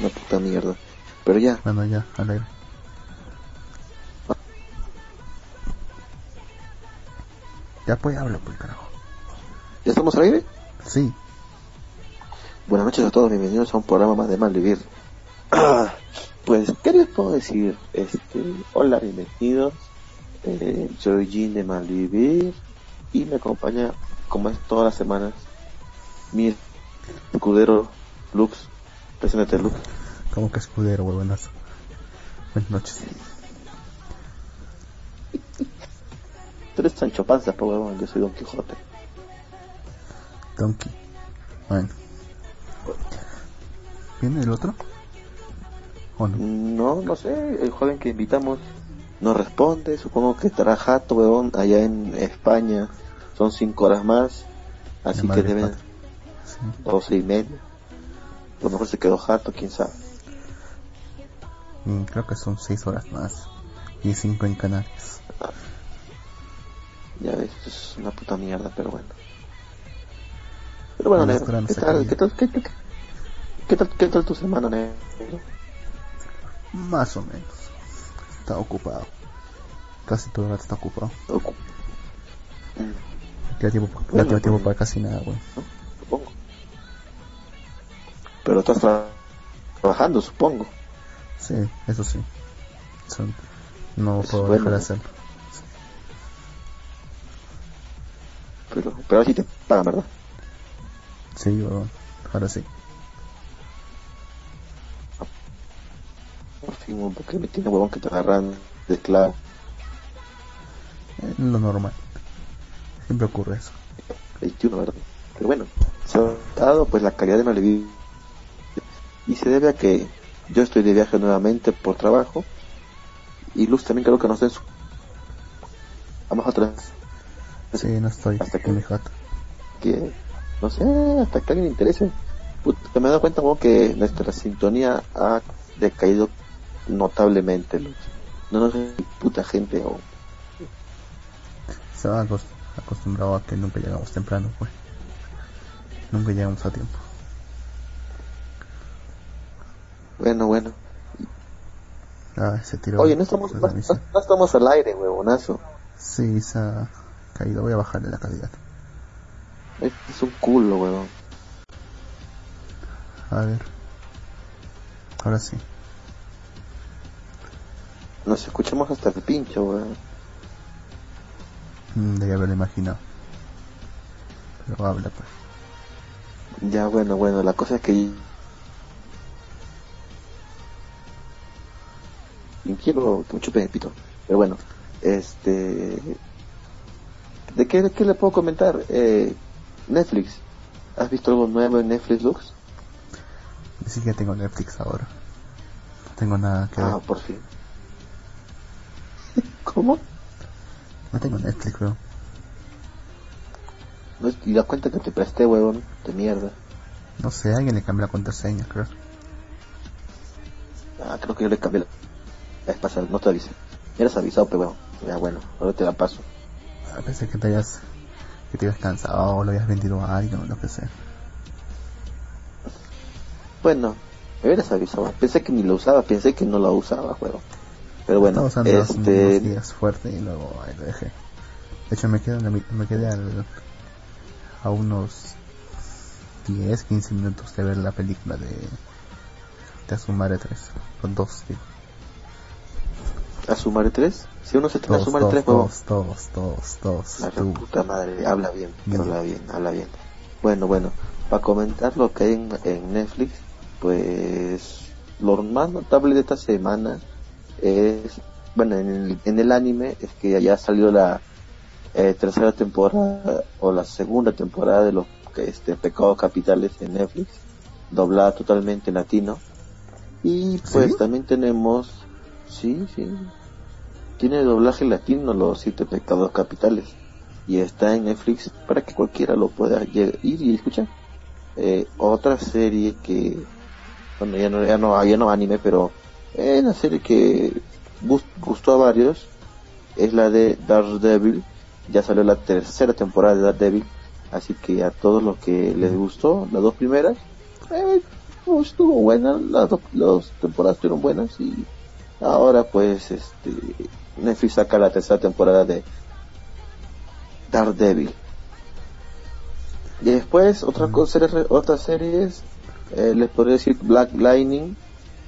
una puta mierda. Pero ya, Bueno, ya, al aire. Ya pues habla, pues carajo. ¿ya estamos al aire? Sí, Buenas noches a todos, bienvenidos a un programa más de Malvivir. pues, ¿qué les puedo decir? Este, hola, bienvenidos. Eh, soy Jin de Malvivir y me acompaña, como es todas las semanas, mi escudero Lux. Preséntate, Lux. como que escudero, huevonazo. Buenas noches. Tú eres Sancho Panza, pues, huevón, yo soy Don Quijote. Donkey. Bueno. ¿Viene el otro? ¿O no? No, no sé, el joven que invitamos no responde, supongo que estará jato, huevón, allá en España. Son cinco horas más, así que deben. Sí. doce y media. A lo mejor se quedó jato, quién sabe. Mm, creo que son 6 horas más. Y 5 en Canarias. Ya ves, es una puta mierda, pero bueno. Pero bueno, negro, esperando ¿qué se tal, acabe. qué tal, qué, qué- qué tal, qué tal tu semana, negro? Más o menos. Está ocupado. Casi todo el rato está ocupado. Tiene tiempo, Bueno, tiene tiempo pues- para casi nada, güey. Supongo. Pero estás tra- trabajando, supongo. Sí, eso sí. Son- no puedo dejar de hacerlo. Pero, pero así te pagan, ¿verdad? Sí. Ahora sí. Por fin, huevón, porque me tiene huevón que te agarran de esclavo. Lo normal. Siempre ocurre eso. 21, ¿verdad? Pero bueno, se ha dado pues la calidad de Maleví y se debe a que yo estoy de viaje nuevamente por trabajo y Luz también creo que no sé su... Vamos atrás Sí, no estoy Hasta que- en mi jato. que no sé hasta que alguien le interese Puta, me he dado cuenta huevón, que nuestra sintonía ha decaído notablemente Luz. no nos puta gente o Se acos- acostumbrado a que nunca llegamos temprano, pues. Nunca llegamos a tiempo. bueno bueno Ah, se tiró. oye no estamos no, estamos al aire huevonazo Sí, se ha caído. Voy a bajarle la calidad. es un culo huevón A ver. Ahora sí. Nos escuchamos hasta el pincho, weón. Mm, haberlo imaginado. Pero habla, pues. Ya, bueno, bueno, la cosa es que... Y quiero que me chupen el pito. Pero bueno, este... ¿De qué, de qué le puedo comentar? Eh, Netflix. ¿Has visto algo nuevo en Netflix, Lux? Ni siquiera tengo Netflix ahora. No tengo nada que Ah, ver. por fin. ¿Cómo? No tengo Netflix, weón. No y la cuenta que te presté, huevón, de mierda. No sé, alguien le cambió la contraseña, creo. Ah, creo que yo le cambié la... Es pasar, no te avisé. Me eras avisado, pero bueno. Ya, bueno, ahora te la paso. A veces que te hayas, que te hayas cansado o lo hayas vendido a alguien o lo que sea. Bueno, me hubieras avisado. Pensé que ni lo usaba, pensé que no lo usaba, juego. Pero bueno, hace este... unos días fuerte y luego ahí lo dejé. De hecho, me quedé, en la mi- me quedé al, a unos 10, 15 minutos de ver la película de, de Asumare 3. Con dos, digo. ¿Asumare 3? Si uno se estrena Todos, Asumare 3, todos, juego. todos, todos, todos, La tú. puta madre, habla bien, Bien. habla bien, habla bien. Bueno, bueno, para comentar lo que hay en, en Netflix, pues lo más notable de esta semana es, bueno, en el, en el anime es que ya salió la eh, tercera temporada o la segunda temporada de los este Pecados Capitales en Netflix, doblada totalmente en latino. Y pues ¿Sí? también tenemos, sí, sí, tiene doblaje latino los siete pecados capitales y está en Netflix para que cualquiera lo pueda ir y escuchar. Eh, otra serie que, bueno, ya no, ya no, ya no anime, pero es una serie que gust- gustó a varios es la de Daredevil. Ya salió la tercera temporada de Daredevil. Así que a todos los que les gustó, las dos primeras, eh, pues, estuvo buena, las dos, las dos temporadas estuvieron buenas y ahora pues este Netflix saca la tercera temporada de Daredevil. Y después otra cosa, otras series, eh, les podría decir Black Lightning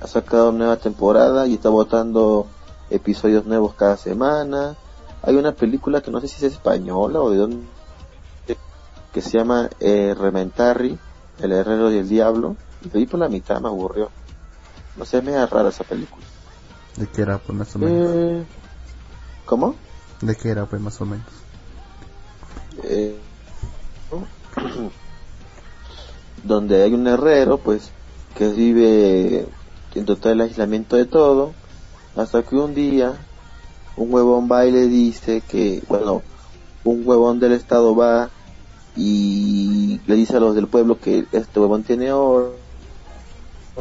ha sacado nueva temporada y está botando episodios nuevos cada semana. Hay una película que no sé si es española o de dónde que se llama eh, Rementarri, El Herrero y el Diablo. Y lo vi por la mitad, me aburrió. No sé, me da rara esa película. ¿De qué era, pues, más o menos? Eh, ¿Cómo? ¿De qué era, pues, más o menos? Eh, donde hay un herrero, pues, que vive en total aislamiento de todo, hasta que un día un huevón va y le dice que, bueno, un huevón del estado va y le dice a los del pueblo que este huevón tiene oro,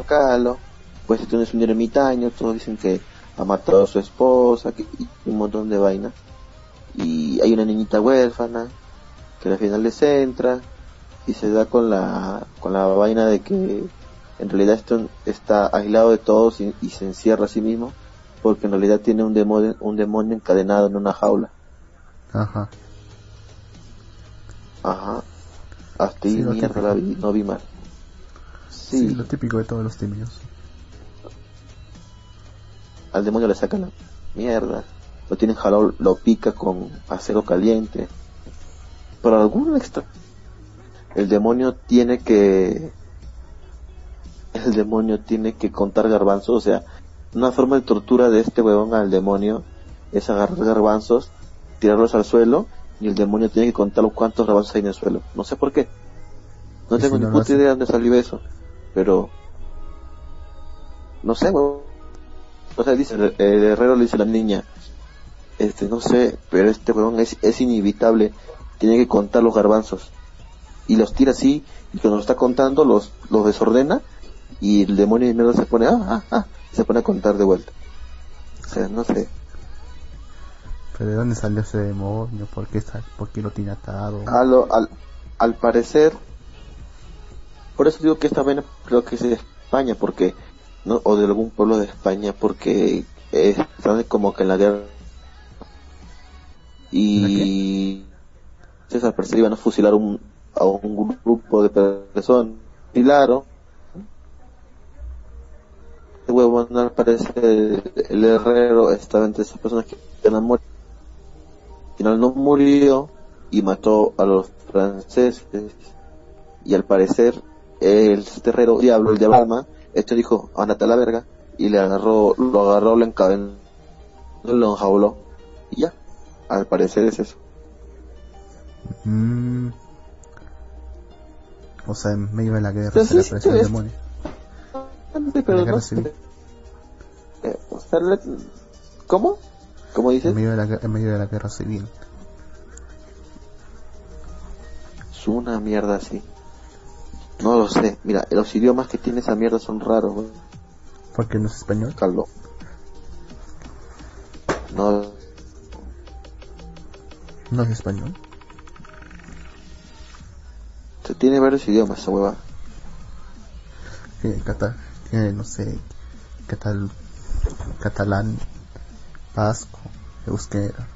calo, pues este es un ermitaño, todos dicen que ha matado a su esposa, que, y un montón de vainas. Y hay una niñita huérfana, que al final les entra y se da con la con la vaina de que en realidad esto está aislado de todos y, y se encierra a sí mismo porque en realidad tiene un demonio un demonio encadenado en una jaula Ajá. ajá hasta ahí Sí, mierda la vi, no vi mal Sí. sí, lo típico de todos los tímidos. al demonio le sacan la mierda lo tienen jalado lo pica con acero caliente por algún extra el demonio tiene que el demonio tiene que contar garbanzos o sea una forma de tortura de este huevón al demonio es agarrar garbanzos tirarlos al suelo y el demonio tiene que contar cuántos garbanzos hay en el suelo. No sé por qué. No ¿Y tengo si ni no puta idea de dónde salió eso pero no sé huevón. O sea dice el, el herrero le dice a la niña este no sé pero este huevón es, es inevitable tiene que contar los garbanzos. Y los tira así y cuando los está contando los los desordena y el demonio de mierda se pone ah ah ah se pone a contar de vuelta. O sea no sé. ¿Pero de dónde salió ese demonio? ¿Por qué, está, por qué lo tiene atado? a lo- al, al parecer por eso digo que esta vaina creo que es de España porque no o de algún pueblo de España porque eh, están como que en la guerra y entonces al parecer iban a fusilar un, a un grupo de personas. Fusilaron huevón al parecer el herrero estaba entre esas personas que a morir al final no murió y mató a los franceses y al parecer el terrero diablo el diablo alma este dijo andate a la verga y le agarró lo agarró lo encadenó lo enjauló y ya al parecer es eso Mm. O sea, en medio de la guerra se le sí, apareció sí, el es- demonio. Sí, pero La guerra no civil. sé. Eh, o sea, le- ¿cómo? ¿cómo dices? En medio de la, en medio de la guerra civil. es una mierda así no lo sé mira los idiomas que tiene esa mierda son raros güey. Porque no es español. Calvo. no No es español. se tiene varios idiomas esa hueva Tiene, cata, no sé, catal, catalán, vasco, euskera.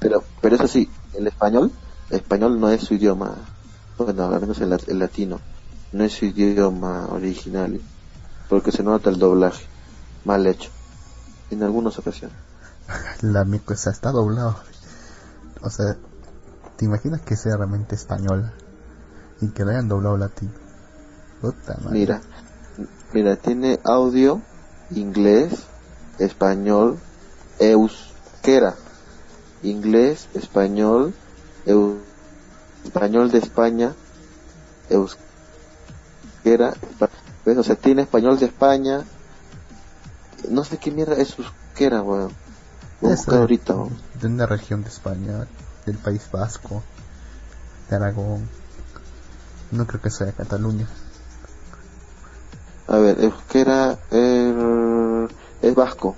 Pero, pero eso sí, el español, el español no es su idioma, bueno, al menos el, el latino, no es su idioma original, porque se nota el doblaje, mal hecho, en algunas ocasiones. La mico esa está doblado. O sea, ¿te imaginas que sea realmente española? Y que le hayan doblado latino. Puta madre. Mira, mira, tiene audio, inglés, español, euskera, inglés, español, eu- español de España, euskera, o sea, tiene español de España, no sé qué mierda es euskera, weón. Buscar ahorita, weón. De una región de España, del País Vasco, de Aragón. No creo que sea Cataluña. A ver, euskera er, es vasco.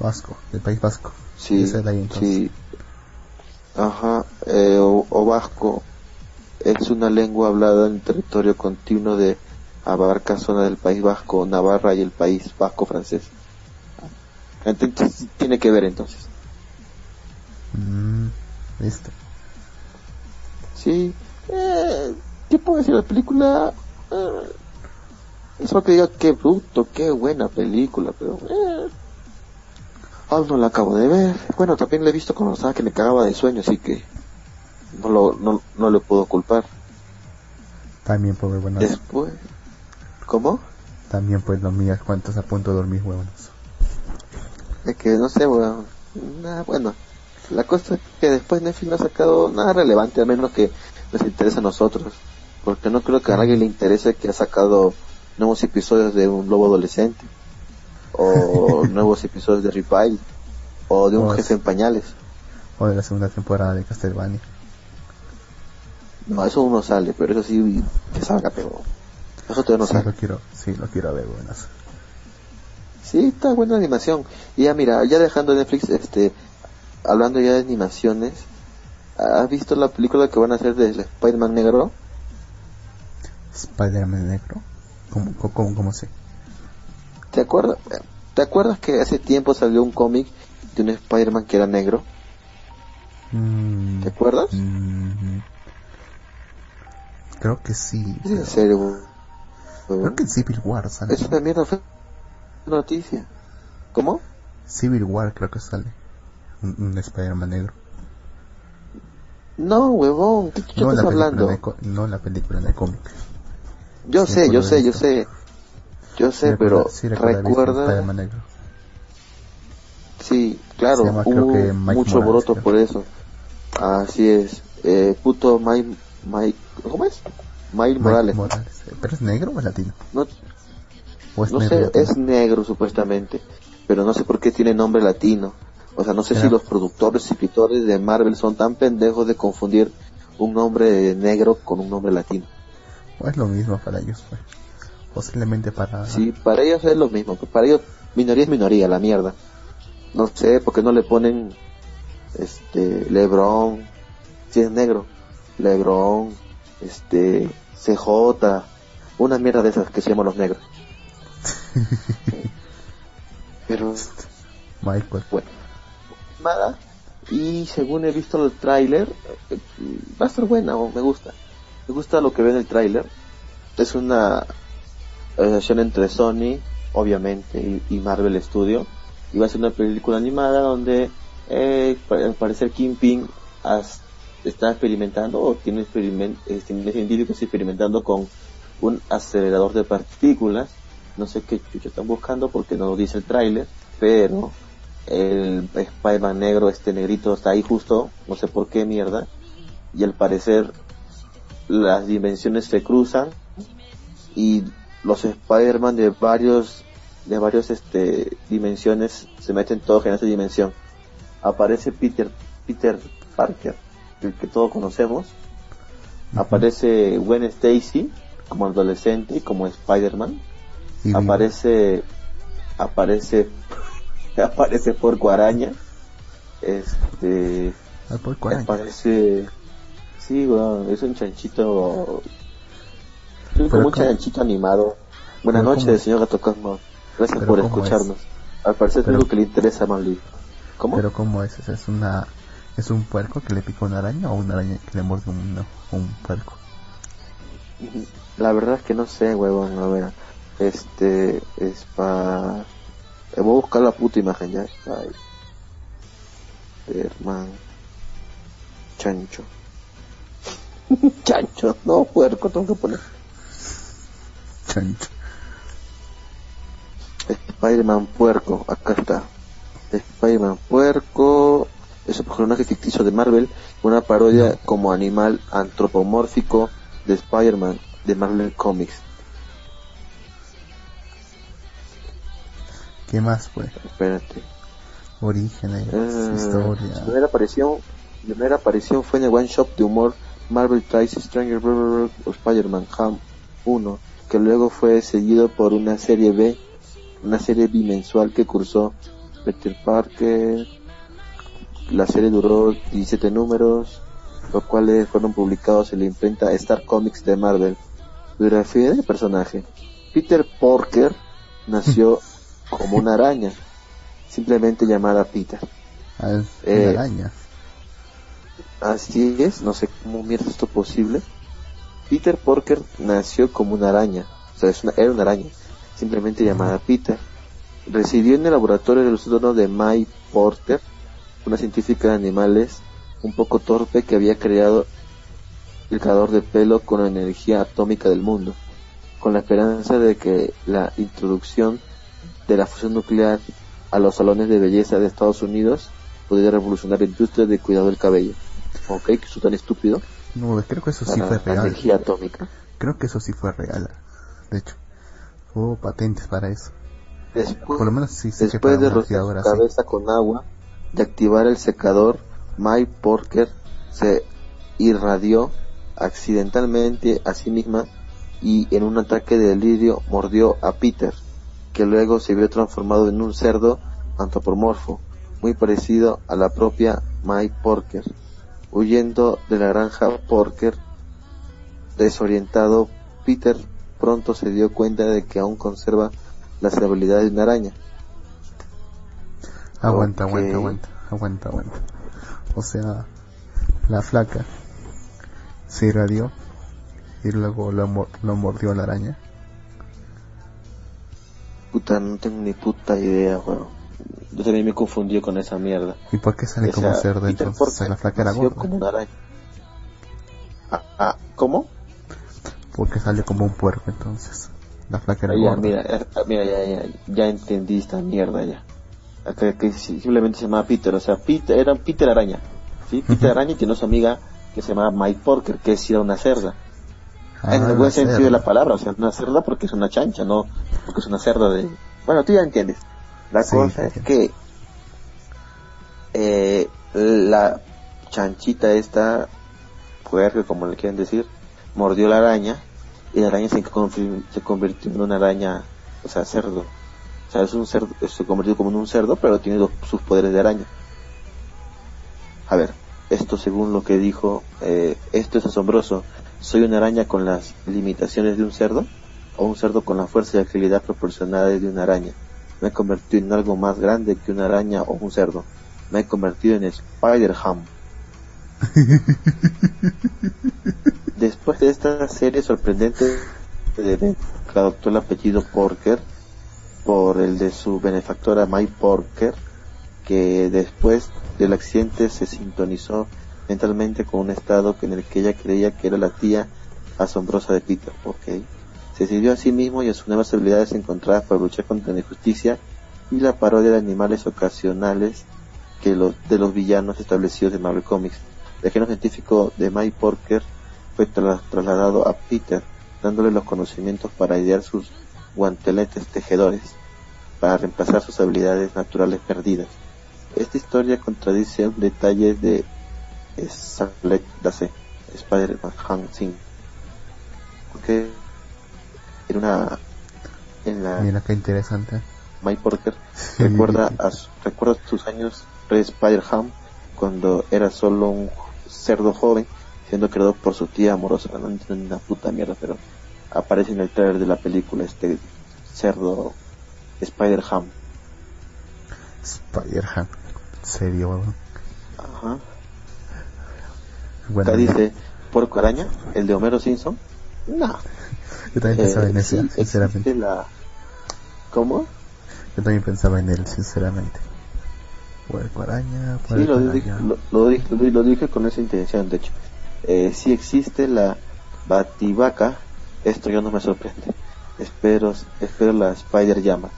Vasco, del País Vasco. Sí, es ahí, sí. Ajá, eh, o, o vasco es una lengua hablada en el territorio continuo de abarca zona del País Vasco, Navarra y el País Vasco francés. Entonces, tiene que ver entonces. Mm, listo. Sí, eh, ¿qué puedo decir? La película, eh, es lo que diga, qué bruto, qué buena película, pero, eh, aún no la acabo de ver. Bueno, también la he visto cuando estaba que me cagaba de sueño, así que no lo, no, no le puedo culpar. También por ver buenas. Después, ¿cómo? También pues lo mías cuando estás a punto de dormir, huevonas. Es que no sé, bueno, nada, bueno, la cosa es que después Netflix no ha sacado nada relevante, a menos que nos interesa a nosotros, porque no creo que a nadie le interese que ha sacado nuevos episodios de un lobo adolescente, o nuevos episodios de Revive, o de un jefe en pañales. O de la segunda temporada de Castlevania. No, eso uno sale, pero eso sí que salga, pero eso todavía no sí, sale. lo quiero, sí, lo quiero ver, buenas. Sí, está buena animación. Y ya mira, ya dejando Netflix, este, hablando ya de animaciones, ¿has visto la película que van a hacer de Spider-Man negro? Spider-Man negro. ¿Cómo, cómo, cómo, sé? ¿Te acuerdas? ¿Te acuerdas que hace tiempo salió un cómic de un Spider-Man que era negro? Mm, ¿Te acuerdas? mm, creo que sí. En serio. Creo que en Civil War sale. Es una mierda, fue noticia. ¿Cómo? Civil War creo que sale. Un, un Spider-Man negro. No, huevón, ¿qué No estás hablando? no en la película, el cómic. Yo sé, yo sé, yo sé. Yo sé, pero recuerda- sí, claro, llama, creo hubo mucho broto creo. por eso. Así es. Eh, puto Mike, Mike, ¿cómo es? Mike Mike Morales. Morales. ¿Pero es negro o es latino? No, ¿O es no negro sé, latino? es negro supuestamente, pero no sé por qué tiene nombre latino. O sea, no sé si los productores y escritores de Marvel son tan pendejos de confundir un nombre negro con un nombre latino. ¿O es lo mismo para ellos? Pues? Posiblemente para... Sí, para ellos es lo mismo, para ellos minoría es minoría, la mierda. No sé, ¿por qué no le ponen este Lebron, si es negro, Lebron, este CJ, una mierda de esas que se llaman los negros. Pero Michael. bueno, nada. Y según he visto el tráiler, eh, va a estar buena, o me gusta. Me gusta lo que ve en el tráiler. Es una asociación entre Sony, obviamente, y, Marvel Studio. Y va a ser una película animada donde, eh, al parecer, Kingpin has- está experimentando, o tiene, experiment, eh, tiene científicos experimentando con un acelerador de partículas. No sé qué chucho están buscando porque no lo dice el tráiler, pero el Spider-Man negro, este negrito está ahí justo, no sé por qué mierda, y al parecer las dimensiones se cruzan y los Spider-Man de varios de varios este dimensiones se meten todos en esa dimensión. Aparece Peter Peter Parker, el que todos conocemos. Aparece Gwen Stacy como adolescente y como Spider-Man. Aparece aparece aparece Porco Araña. Este Ah? Aparece. Sí, weón, es un chanchito. Es como un chanchito animado. Buenas noches, señor Gato Cosmo. Gracias por ¿cómo escucharnos. Al parecer es Pero- lo que le interesa a Manly. ¿Cómo? Pero ¿cómo es? ¿Es- ¿Es una... ¿Es un puerco que le pica una araña o una araña que le muerde un, un puerco? La verdad es que no sé, huevón. A ver, este es para. Voy a buscar la puta imagen ya. Ay. Herman. Chancho. Chancho, no, puerco, tengo que poner. Chancho. Spider-Man Puerco, acá está. Spider-Man Puerco es un personaje ficticio de Marvel, una parodia como animal antropomórfico de Spider-Man de Marvel Comics. ¿Qué más pues? Espérate. Orígenes, Eh, Su historia. primera aparición, primera aparición fue en el one shot de humor Marvel Tries Stranger o Spider-Man Ham 1, que luego fue seguido por una serie B, una serie bimensual que cursó Peter Parker. La serie duró 17 números, los cuales fueron publicados en la imprenta Star Comics de Marvel. Biografía del personaje. Peter Parker nació como una araña, simplemente llamada Peter. Ah, es Eh, una araña. Así es, no sé cómo mierda esto posible. Peter Parker nació como una araña, o sea, era una araña, simplemente llamada Peter. Residió en el laboratorio del sótano de May Porter, una científica de animales un poco torpe que había creado el creador de pelo con la energía atómica del mundo, con la esperanza de que la introducción de la fusión nuclear a los salones de belleza de Estados Unidos pudiera revolucionar la industria de cuidado del cabello. Ok, que eso tan estúpido. No, creo que eso sí para fue la real. energía atómica. Creo que eso sí fue real. De hecho, hubo patentes para eso. Después, Por lo menos sí después de rociar su sí. cabeza con agua, de activar el secador, Mike Porker se irradió accidentalmente a sí misma y en un ataque de delirio mordió a Peter, que luego se vio transformado en un cerdo antropomorfo, muy parecido a la propia Mike Porker. Huyendo de la granja Porker, desorientado, Peter pronto se dio cuenta de que aún conserva las habilidades de una araña. Aguanta, Ok. aguanta, aguanta, aguanta, aguanta. O sea, la flaca se irradió y luego lo, lo mordió la araña. Puta, no tengo ni puta idea, weón. Yo también me confundí con esa mierda. ¿Y por qué sale O como cerdo entonces? La flaca era gorda. como una araña. Ah, ah, ¿cómo? Porque sale como un puerco entonces. La flaca era Ah, ya, gorda. mira, eh, ah, mira, ya, ya, ya entendí esta mierda ya. Que si- simplemente se llamaba Peter, o sea, Peter, era Peter Araña. ¿sí? Peter Araña y tiene su amiga que se llamaba Mike Porker, que es era una cerda. Ah, en el buen sentido de la palabra, o sea, una cerda porque es una chancha, no porque es una cerda de... Bueno, tú ya entiendes. La Sí, cosa sí, es que eh, la chanchita esta, puerca como le quieren decir, mordió la araña y la araña se, convirtió en una araña, o sea, cerdo. O sea, es un cerdo, se convirtió como en un cerdo, pero tiene los- sus poderes de araña. A ver, esto según lo que dijo, eh, esto es asombroso. ¿Soy una araña con las limitaciones de un cerdo? ¿O un cerdo con la fuerza y agilidad proporcionales de una araña? Me he convertido en algo más grande que una araña o un cerdo. Me he convertido en Spider-Ham. Después de esta serie sorprendente de adoptó el apellido Porker por el de su benefactora Mike Porker, que después del accidente se sintonizó mentalmente con un estado en el que ella creía que era la tía asombrosa de Peter, ¿ok? Se decidió a sí mismo y a sus nuevas habilidades encontradas para luchar contra la injusticia y la parodia de animales ocasionales que los, de los villanos establecidos de Marvel Comics. El genio científico de Mike Porker fue tra- trasladado a Peter, dándole los conocimientos para idear sus guanteletes tejedores, para reemplazar sus habilidades naturales perdidas. Esta historia contradice un detalle de Dase, Spider-Man Han Sing. En una en la Mira qué interesante. Mike Porker recuerda a recuerda sus años pre Spider-Ham cuando era solo un cerdo joven siendo creado por su tía amorosa no entiendo una puta mierda pero aparece en el trailer de la película este cerdo Spider-Ham Spider-Man. ¿En serio? ajá Bueno, acá dice Porco Araña el de Homero Simpson no yo también pensaba Eh, en sí, sinceramente. la ¿cómo? Yo también pensaba en él, sinceramente. Puerco araña, Sí, lo dije, lo, lo dije, lo, lo dije con esa intención, de hecho. Eh, si existe la bativaca, esto ya no me sorprende. Espero, espero la Spider Llama.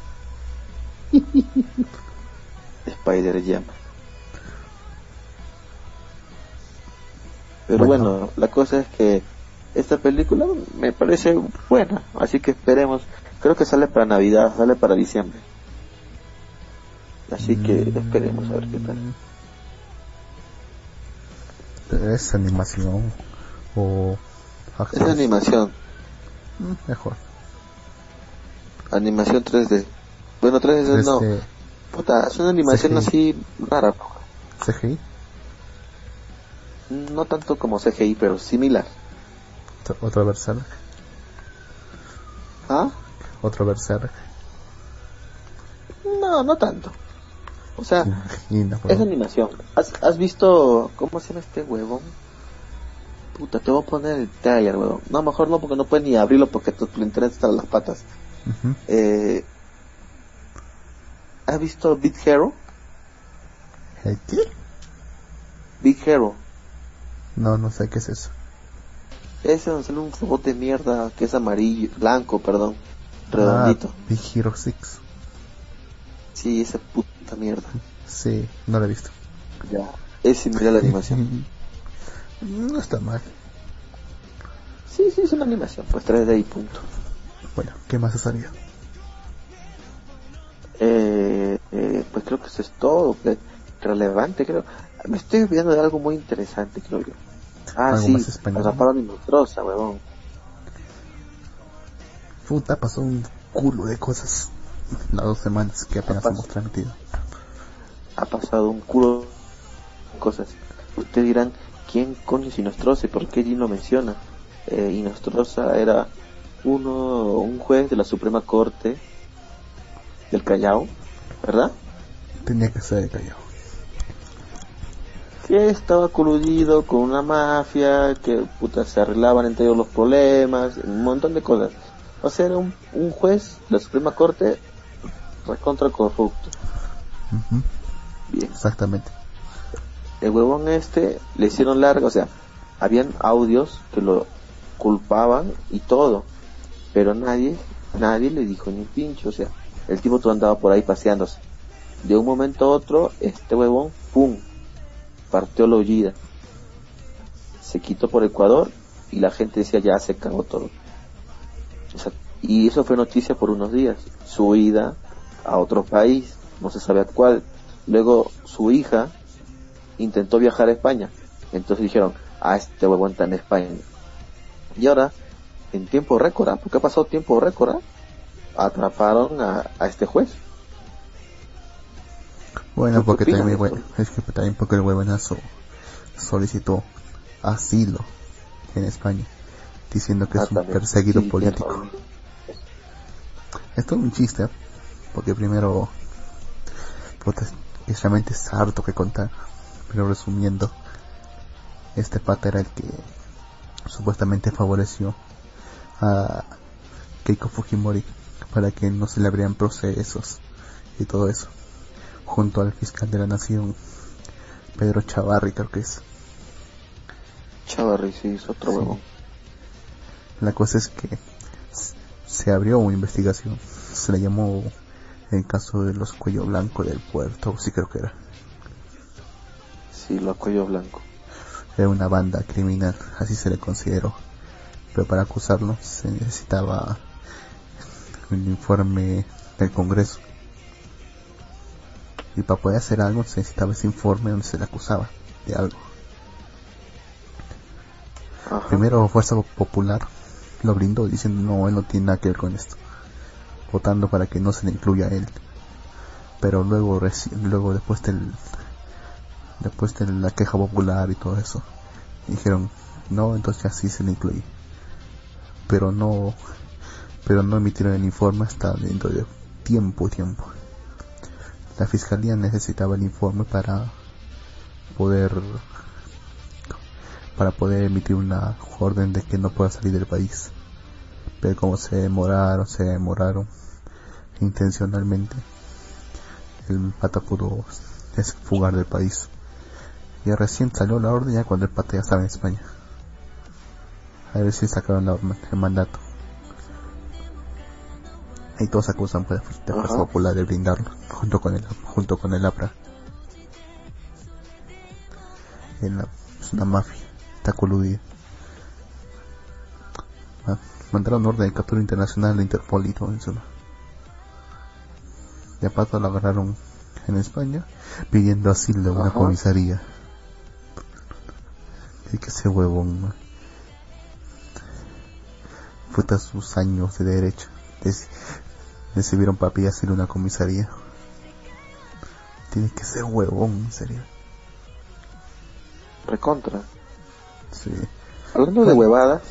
Spider Llama. Pero Bueno. bueno, la cosa es que esta película me parece buena, así que esperemos. Creo que sale para Navidad, sale para diciembre. Así que Mm. esperemos a ver qué tal. ¿Es animación o Es animación, Mm, Mejor. animación 3D. Bueno, 3D no, Puta, es una animación CGI. así rara. CGI, No tanto como CGI, pero similar. Otro- otro Berserk, ¿Ah? otro Berserk. No, no tanto. O sea, no, es animación. ¿Has, has visto cómo se llama este huevón? Puta, te voy a poner el trailer, huevón. No, mejor no, porque no puedes ni abrirlo porque tu, tu internet está en las patas. Eh, ¿Has visto Big Hero? ¿El qué? Big Hero. No, no sé qué es eso. Ese donde sale un robot de mierda que es amarillo, blanco, perdón, redondito. Ah, Big Hero 6. Sí, esa puta mierda. Sí, no lo he visto. Ya, es similar a la animación. No está mal. Sí, sí, es una animación, pues 3D y punto. Bueno, ¿qué más ha salido? Eh, eh, pues creo que eso es todo, pues, relevante creo. Me estoy olvidando de algo muy interesante, creo yo. Ah, Algo sí, más español. atraparon monstruosa, huevón. Puta, pasó un culo de cosas las dos semanas que apenas hemos transmitido. Ha pasado un culo de cosas. Ustedes dirán, ¿quién coño es Inostroza y por qué Jim lo menciona? Eh, Inostroza era uno, un juez de la Suprema Corte del Callao, ¿verdad? Tenía que ser callado. Que estaba coludido con una mafia, que puta se arreglaban entre ellos los problemas, un montón de cosas. O sea, era un, un juez de la Suprema Corte recontra corrupto. Ujú, Bien. Exactamente. El huevón este le hicieron larga, o sea, habían audios que lo culpaban y todo, pero nadie, nadie le dijo ni un pincho, o sea, el tipo todo andaba por ahí paseándose. De un momento a otro, este huevón, pum, partió la huida. Se quitó por Ecuador y la gente decía ya se cagó todo. O sea, y eso fue noticia por unos días. Su huida a otro país, no se sabe a cuál. Luego su hija intentó viajar a España. Entonces dijeron, ah, este huevón está en España. Y ahora, en tiempo récord, ¿ah? porque ha pasado tiempo récord, ¿ah? atraparon a este juez. Bueno, ¿Tú qué porque también, bueno, es que también porque el huevonazo solicitó asilo en España, diciendo que Ah, es un perseguido Sí, político. Esto es un chiste, ¿eh? porque primero, puta, es realmente es harto que contar, pero resumiendo, este pata era el que supuestamente favoreció a Keiko Fujimori para que no se le abrieran procesos y todo eso, junto al fiscal de la nación, Pedro Chavarri creo que es. Chavarri, sí, es otro Sí. La cosa es que se abrió una investigación. Se le llamó el caso de los cuello blanco del puerto, sí creo que era. Sí, lo cuello blanco. Era una banda criminal, así se le consideró. Pero para acusarlo se necesitaba un informe del Congreso. Y para poder hacer algo se necesitaba ese informe donde se le acusaba de algo. Ajá. Primero Fuerza Popular lo brindó diciendo no, él no tiene nada que ver con esto. Votando para que no se le incluya a él. Pero luego, reci- luego después del, después de la queja popular y todo eso, dijeron no, entonces así se le incluye. Pero no, pero no emitieron el informe hasta dentro de tiempo y tiempo. La fiscalía necesitaba el informe para poder para poder emitir una orden de que no pueda salir del país. Pero como se demoraron, se demoraron intencionalmente, el pata pudo fugar del país. Y recién salió la orden ya cuando el pata ya estaba en España. A ver si sacaron la el mandato. Y todos acusan pues, de Fuerza Ajá. Popular de brindarlo, junto con el, junto con el APRA. El- es una mafia, está coludida. Ah, Mandaron orden de captura internacional de Interpol y todo eso. Y aparte lo agarraron en España pidiendo asilo en una comisaría. Y que ese huevón, ¿no? Puta sus años de derecho. Recibieron papi asilo en una comisaría. tiene que ser huevón, en serio. Recontra. Sí. Hablando de huevadas,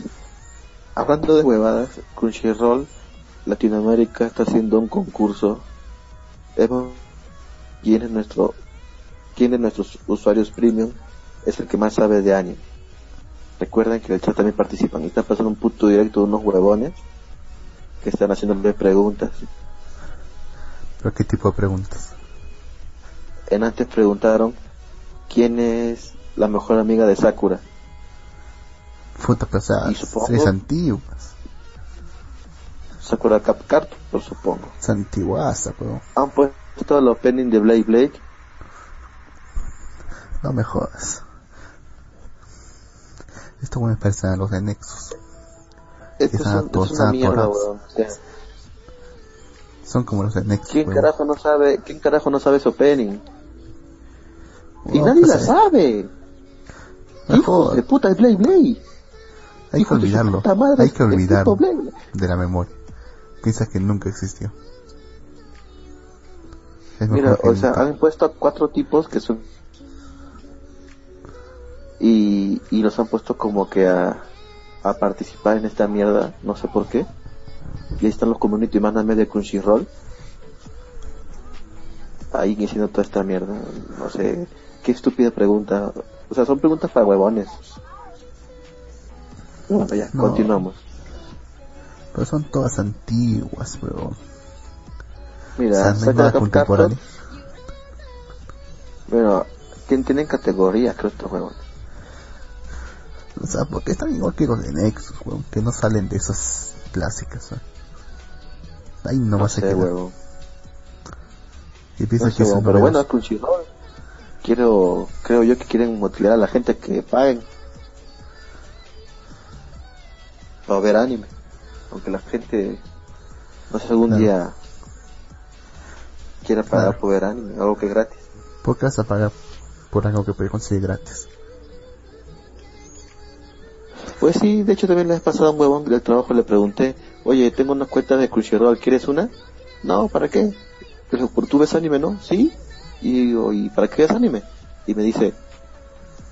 hablando de huevadas, Crunchyroll Latinoamérica está haciendo un concurso. Hemos, ¿quién es nuestro, quién de nuestros usuarios premium es el que más sabe de anime? Recuerden que en el chat también participan y están pasando un puto directo de unos huevones que están haciéndole preguntas. ¿Pero qué tipo de preguntas? En antes preguntaron quién es la mejor amiga de Sakura. Puta, pero o sea, Y supongo- es antiguas. Sakura Capcart, por supongo. Es antiguaza, pero Han puesto el opening de Blade Blade. no me jodas. Esto me parece a los de Nexus. Esto es, un- una mierda, weón. Son como los de. ¿Quién weón. carajo no sabe, quién carajo no sabe ese opening? Y nadie pues, la eh, sabe. jodas. de puta, es Blade Blade. Hay que de su olvidarlo. madre, Hay que olvidarlo de la memoria. Piensa que nunca existió. Es Mira, o sea, han puesto a cuatro tipos que son... Y, y los han puesto como que a, a participar en esta mierda, no sé por qué. Y ahí están los community managers de Crunchyroll. Ahí haciendo toda esta mierda. No sé, qué estúpida pregunta. O sea, son preguntas para huevones. Bueno, ya, No. continuamos. Pero son todas antiguas, pero... Mira, o sea, no Bueno, ¿quién tienen categorías, creo, estos huevones? O sea, porque están igual que los de Nexus, weón, que no salen de esas clásicas, weón. Ahí no, No va a sé, quedar. Y No sé, que pero bueno. Quiero, creo yo que quieren motivar a la gente a que paguen. Para ver anime. Aunque la gente, no sé, algún Claro. día quiera pagar Claro. por ver anime, algo que es gratis. ¿Por qué vas a pagar por algo que puedes conseguir gratis? Pues sí, de hecho también le has pasado a un huevón del trabajo, le pregunté, oye, tengo una cuenta de Crunchyroll, ¿quieres una? No, ¿para qué? Pero tú ves anime, ¿no? Sí. Y digo, ¿y para qué ves anime? Y me dice,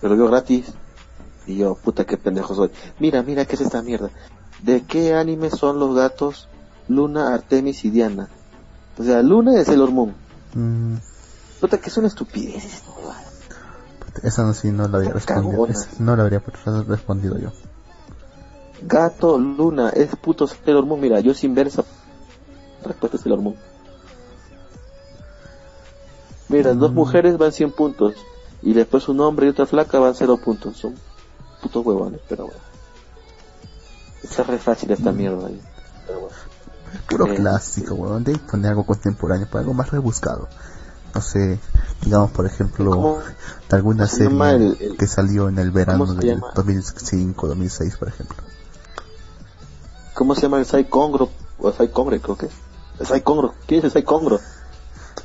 pero yo gratis. Y yo, puta, qué pendejo soy. Mira, mira, ¿qué es esta mierda? ¿De qué anime son los gatos Luna, Artemis y Diana? O sea, Luna es el Moon. Mm, Puta, que es una estupidez esa no, sí no la habría Son respondido. esa no la habría respondido yo. Gato, Luna, es puto Sailor Moon. Mira, yo sin ver esa respuesta es Sailor Moon. Mira, dos Mm. mujeres van 100 puntos. Y después un hombre y otra flaca van 0 puntos. Son putos huevones, pero bueno. Está re fácil esta Mm. mierda ahí. Pero bueno. Puro Eh, clásico, weón. Deben poner algo contemporáneo, para algo más rebuscado. No sé, digamos por ejemplo, ¿Cómo, de alguna serie llama el- el- que salió en el verano del llama? 2005, 2006, por ejemplo. ¿Cómo se llama el Sai Congro? O Sai Congre, creo que es. El Sai Congro. ¿Quién es el Sai Congro?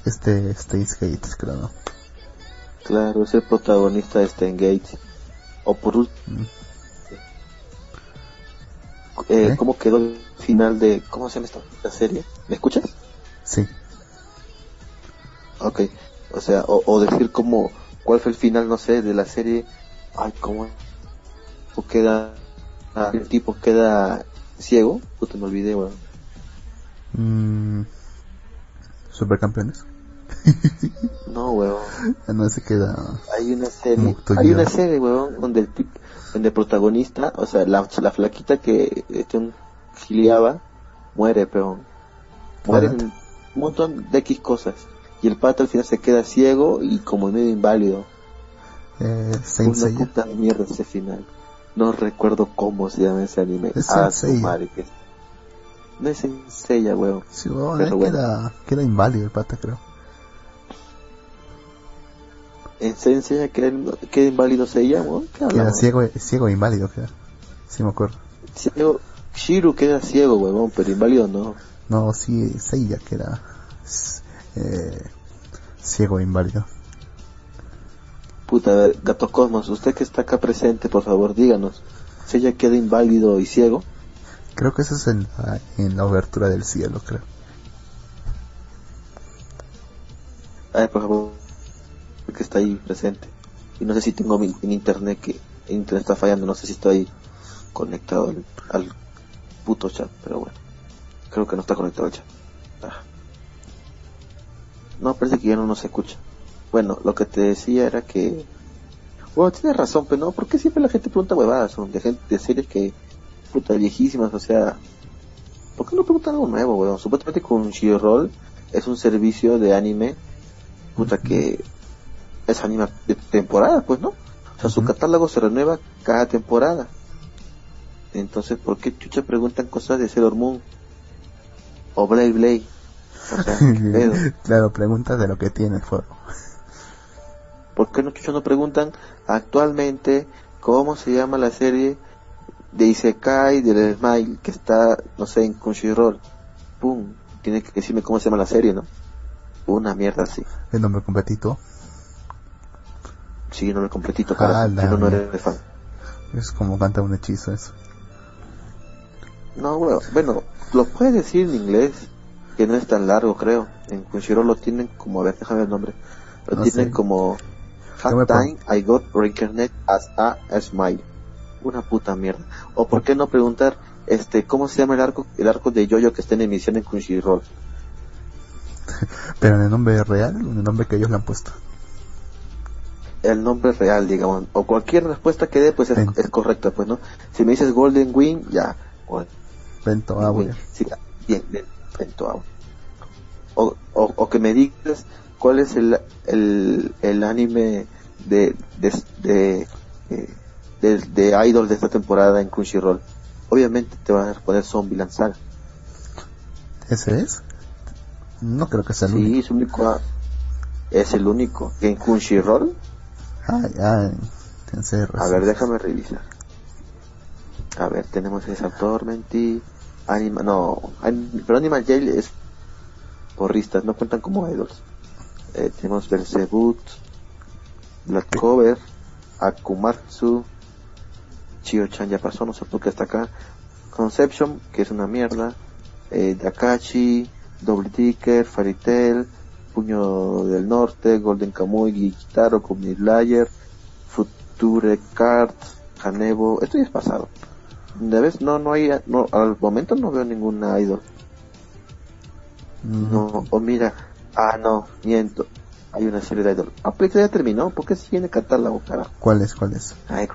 Este, Stays Gates, creo, ¿no? Claro, es el protagonista de Stengate. O por último. Mm. Eh, ¿Eh? ¿Cómo quedó el final de... ¿Cómo se llama esta, serie? ¿Me escuchas? Sí, Ok. O sea, o, o decir cómo... ¿Cuál fue el final, no sé, de la serie? Ay, ¿cómo? O queda... el tipo queda ciego. Puta, me olvidé, weón. Mm, supercampeones. No, weón. Ah, No se queda. Hay una serie... Hay una serie, weón, donde el. Donde el protagonista, o sea, la, la flaquita que este, giliaba, muere, peón. Muere en un montón de X cosas. Y el pata al final se queda ciego y como medio inválido. Eh, Una puta mierda ese final. No recuerdo cómo se llama ese anime. Es ah, madre, que... No es Saint Seiya, weón. Sí, weón, Pero queda, queda inválido el pata, creo. En Saint Seiya queda, queda inválido Seiya, weón. ¿Qué Queda hablamos? ciego, ciego e inválido, queda. Sí, me acuerdo. Ciego- Shiru queda ciego, weón, pero inválido no. No, sí, Seiya queda s- eh, ciego e inválido. Puta, a ver, Gato Cosmos, usted que está acá presente, por favor, díganos. ¿Seiya queda inválido y ciego? Creo que eso es en la, en la obertura del cielo, creo. A ver, por favor, que está ahí presente. Y no sé si tengo mi, en internet que el internet está fallando, no sé si estoy conectado al, al puto chat, pero bueno. Creo que no está conectado al chat. Ah. No, parece que ya no nos escucha. Bueno, lo que te decía era que... Bueno, tienes razón, pero no, ¿por qué siempre la gente pregunta huevadas? Son de gente de series que... Puta, viejísimas, o sea... ¿Por qué no preguntan algo nuevo, weón? Supuestamente con Roll es un servicio de anime, puta, que es anime de temporada, pues, ¿no? O sea, su catálogo se renueva cada temporada. Entonces, ¿por qué chucha preguntan cosas de Sailor Moon? O Blade Blade. O sea, claro, preguntas de lo que tiene el juego. ¿Por qué no preguntan actualmente cómo se llama la serie de Isekai del Smile que está, no sé, en Crunchyroll? Pum, tiene que decirme cómo se llama la serie, ¿no? Una mierda así. El nombre completito Sí, no lo completito, Ah, la Si no, no eres fan. es como canta un hechizo eso. No, bueno, bueno, lo puedes decir en inglés, que no es tan largo, creo. En Crunchyroll lo tienen como, a ver, déjame el nombre. Lo No tienen sé. como I got reincarnated as a smile. Una puta mierda. O por qué no preguntar, este, ¿cómo se llama el arco, el arco de Yoyo que está en emisión en Crunchyroll? Pero en el nombre real, en el nombre que ellos le han puesto. El nombre real, digamos. O cualquier respuesta que dé, pues es, es correcta, pues, ¿no? Si me dices Golden Wing, ya. O- Vento Wing, Aue. sí, bien, bien, Vento Aue. O, o, o que me digas cuál es el, el, el anime de, de, de, eh, de, de Idol de esta temporada en Crunchyroll. Obviamente te van a responder Zombieland Saga. ¿Ese es? No creo que sea el Sí, único. es, único, ah, es el único. En Crunchyroll, Ay, ay, a ver, déjame revisar. A ver, tenemos ese Tormenty, Anima, no, pero Animal Jail es porristas, no cuentan como idols. Eh, tenemos Belzebut, Black Cover, Akumatsu, Chio-chan ya pasó, no sé por qué está acá. Conception, que es una mierda, eh, Dakachi, Double Ticker, Fairy Tail, Puño del Norte, Golden Kamuy, Gitaro, Kumni Layer, Future Card, Hanebo, esto ya es pasado. ¿De vez? No, no hay, no, al momento no veo ninguna idol. No, o mira, ah no, miento, hay una serie de idol. Ah, pero ya terminó, ¿por qué sigue en el catálogo, carajo? ¿Cuál es? ¿Cuál es? Ay,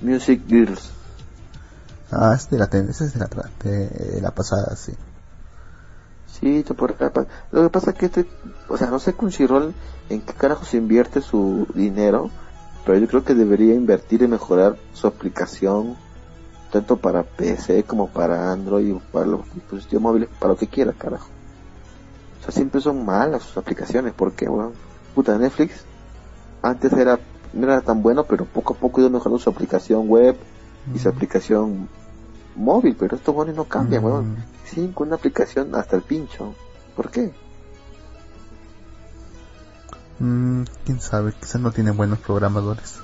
Music Girls. Ah, es de la, ten- ese es de la, de la pasada, sí. Sí, te por Lo que pasa es que este, o sea, no sé Crunchyroll en qué carajo se invierte su dinero, pero yo creo que debería invertir en mejorar su aplicación, tanto para PC como para Android, para los dispositivos móviles, para lo que quiera, carajo. Sea, siempre son malas sus aplicaciones, porque, weón, puta, Netflix antes era, no era tan bueno, pero poco a poco ido mejorando su aplicación web y su aplicación móvil, pero estos buenos no cambian, Mm. weón. Sí, con una aplicación hasta el pincho. ¿Por qué? Mm, quién sabe, quizás no tienen buenos programadores.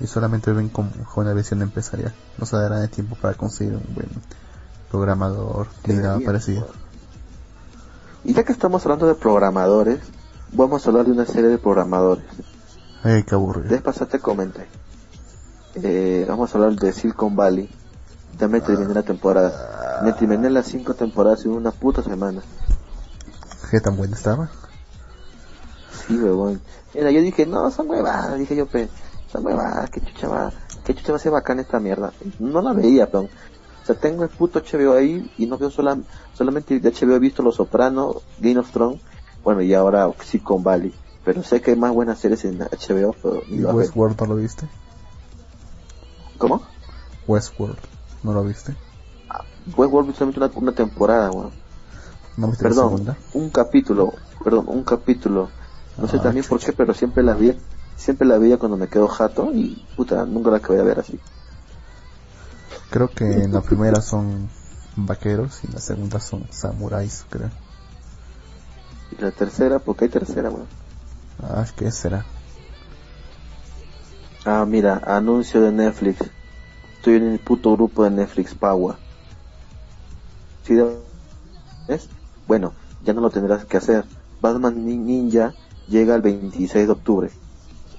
Y solamente ven con una visión empresarial. No se dará de tiempo para conseguir un buen programador de nada parecido. weón. Y ya que estamos hablando de programadores, vamos a hablar de una serie de programadores. Ay, qué aburrido. Te comenté. Eh, vamos a hablar de Silicon Valley. Ya me terminé la temporada. Me terminé las cinco temporadas en una puta semana. ¿Qué tan buena estaba? Sí, huevón. Mira, yo dije, no, son huevadas. Dije yo, pe, son huevadas. Que chucha va, que chucha va a ser bacana esta mierda. No la veía, peón. O sea, tengo el puto HBO ahí y no veo sola, solamente de HBO he visto Los Sopranos, Game of Thrones, bueno, y ahora Silicon Valley. Pero sé que hay más buenas series en HBO, pero ¿Y. Westworld no lo viste? ¿Cómo? Westworld, ¿no lo viste? Westworld vi solamente una, una temporada, weón. ¿No viste la Perdón, segunda? un capítulo, perdón, un capítulo. No sé Ah, también por qué, pero siempre la vi, siempre la veía cuando me quedo jato y puta, nunca la acabé de ver así. Creo que en la primera son vaqueros y en la segunda son samuráis, creo. Y la tercera, porque hay tercera, weón. Ah, ¿qué será? Ah, mira, anuncio de Netflix. Estoy en el puto grupo de Netflix Power. ¿Sí? ¿Ves? Bueno, ya no lo tendrás que hacer. Batman Nin- Ninja llega el 26 de octubre.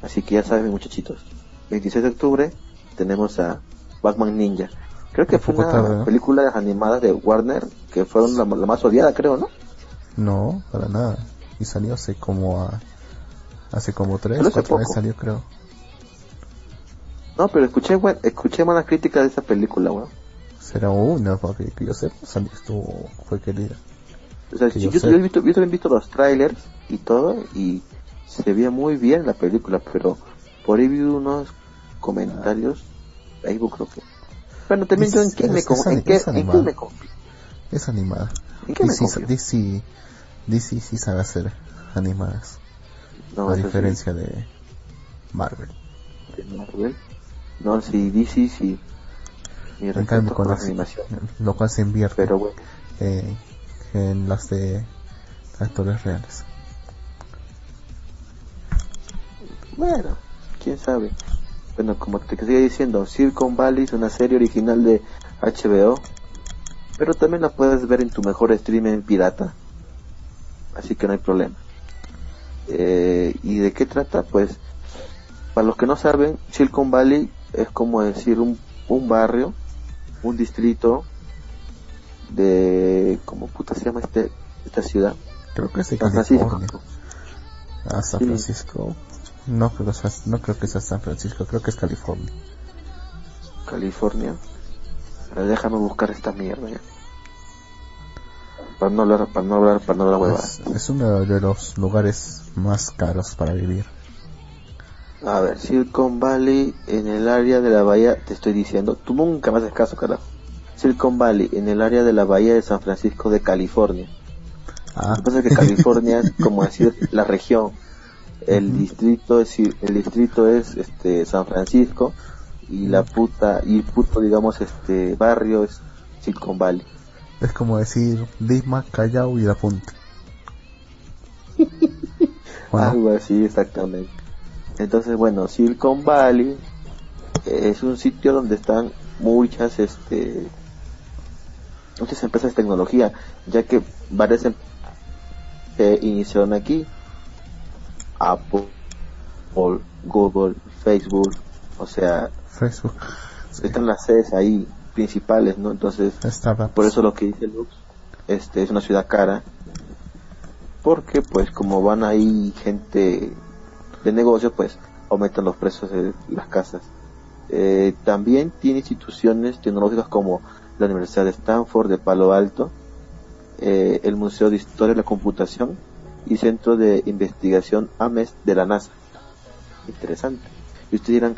Así que ya saben, muchachitos. 26 de octubre tenemos a Batman Ninja. Creo que Un fue una tarde, ¿no? película animada de Warner que fueron la, la más odiada, creo, ¿no? No, para nada. Y salió hace como a, hace como tres, Pero cuatro poco. salió creo. No, pero escuché escuché malas críticas de esa película, weón. Será una, porque que yo sepa, salió, estuvo, fue querida. O sea, Que yo, yo he visto, yo también he visto los trailers y todo y se veía muy bien la película, pero por ahí vi unos comentarios, Facebook creo que. Bueno, también yo en qué me me confío. Es animada. ¿En qué me DC, confío? DC, DC sí sabe hacer animadas, No, a eso sí, diferencia de Marvel. de Marvel. No, sí, DC sí. Mi En cambio, con la las, animación. lo cual se invierte Pero bueno, eh, en las de actores reales. bueno, quién sabe. Bueno, como te seguía diciendo, Silicon Valley es una serie original de HBO, pero también la puedes ver en tu mejor streaming pirata, así que no hay problema. Eh, ¿Y de qué trata? Pues, para los que no saben, Silicon Valley es como decir un, un barrio, un distrito de, ¿cómo puta se llama este, esta ciudad? Creo que es San Francisco. Ah, San Sí. No creo, que sea, no creo que sea San Francisco, creo que es California. California. Déjame buscar esta mierda ya. Para no hablar, para no hablar, para no hablar huevadas. Es, es uno de los lugares más caros para vivir. A ver, Silicon Valley en el área de la bahía, te estoy diciendo, tú nunca me haces caso, carajo. Silicon Valley en el área de la bahía de San Francisco de California. Ah, Lo que pasa es que California es como decir la región. El distrito es el distrito es este San Francisco y la puta y el puto digamos este barrio es Silicon Valley. es como decir Lima, Callao y La Punta. Algo así, exactamente. Entonces, bueno, Silicon Valley es un sitio donde están muchas, este, muchas empresas de tecnología, ya que varias em- se iniciaron aquí. Apple, Google, Facebook, o sea, Facebook. Sí. están las sedes ahí principales, ¿no? Entonces, Starbucks. por eso lo que dice Lux, este es una ciudad cara, porque pues como van ahí gente de negocio, pues aumentan los precios de las casas. Eh, también tiene instituciones tecnológicas como la Universidad de Stanford de Palo Alto, eh, el Museo de Historia de la Computación y Centro de Investigación AMES de la NASA. Interesante. Y ustedes dirán,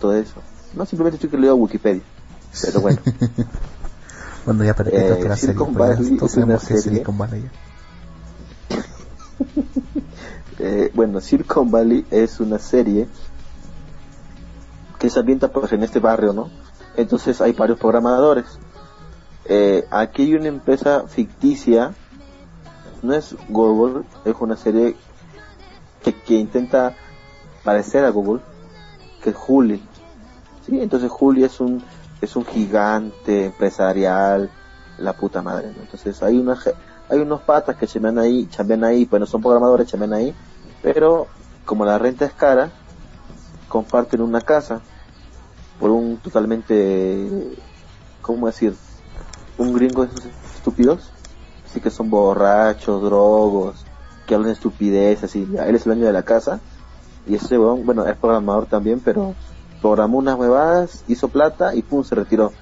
todo eso. No, simplemente estoy que leo Wikipedia. Pero bueno. Bueno, ya para que Eh, la serie, Valley todos es una sabemos que serie. Silicon Valley. Eh, bueno, Silicon Valley es una serie que se ambienta pues en este barrio, ¿no? Entonces hay varios programadores. Eh, aquí hay una empresa ficticia, no es Google, es una serie que, intenta parecer a Google, que es Juli. Sí, entonces Juli es un es un gigante empresarial, la puta madre. Entonces hay una hay unos patas que chambean ahí, chambean ahí, pues no son programadores, chambean ahí, pero como la renta es cara, comparten una casa por un totalmente, ¿cómo decir? Un gringo de esos estúpidos, así que son borrachos, drogos, que hablan estupidez, así, ya, él es el dueño de la casa, y ese weón, bueno, es programador también, pero programó unas huevadas, hizo plata y pum, se retiró.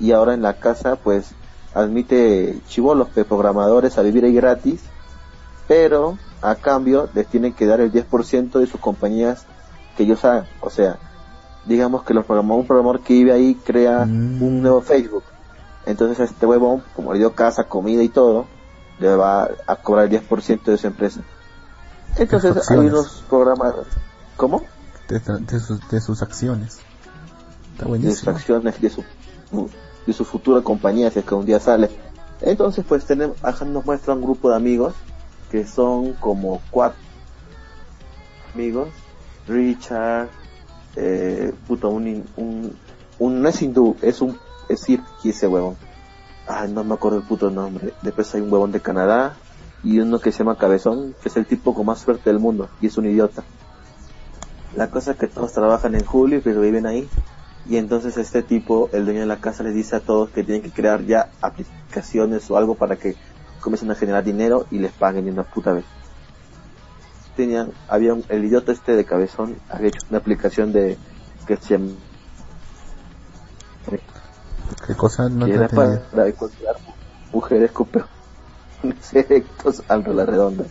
Y ahora en la casa, pues, admite chivolos, pe, programadores a vivir ahí gratis, pero a cambio les tienen que dar el 10% de sus compañías que ellos hagan. O sea, digamos que los programadores, un programador que vive ahí crea Mm. un nuevo Facebook. Entonces este huevón, como le dio casa, comida y todo, le va a cobrar el 10% de su empresa. Entonces hay unos programadores. ¿Cómo? De, de sus, de sus acciones. Está de sus acciones de su de su futura compañía si es que un día sale entonces pues tenemos nos muestra un grupo de amigos que son como cuatro amigos Richard eh, puto un, un un no es hindú es un es Sirki ese huevón ay no me acuerdo el puto nombre después hay un huevón de Canadá y uno que se llama Cabezón, que es el tipo con más suerte del mundo y es un idiota. La cosa es que todos trabajan en Julio, pero viven ahí. Y entonces este tipo, el dueño de la casa, les dice a todos que tienen que crear ya aplicaciones o algo para que comiencen a generar dinero y les paguen de una puta vez. Tenían, había un- el idiota este de cabezón había hecho una aplicación de que se ¿Qué cosa? No que te era para encontrar mujeres con pezones erectos a la redonda.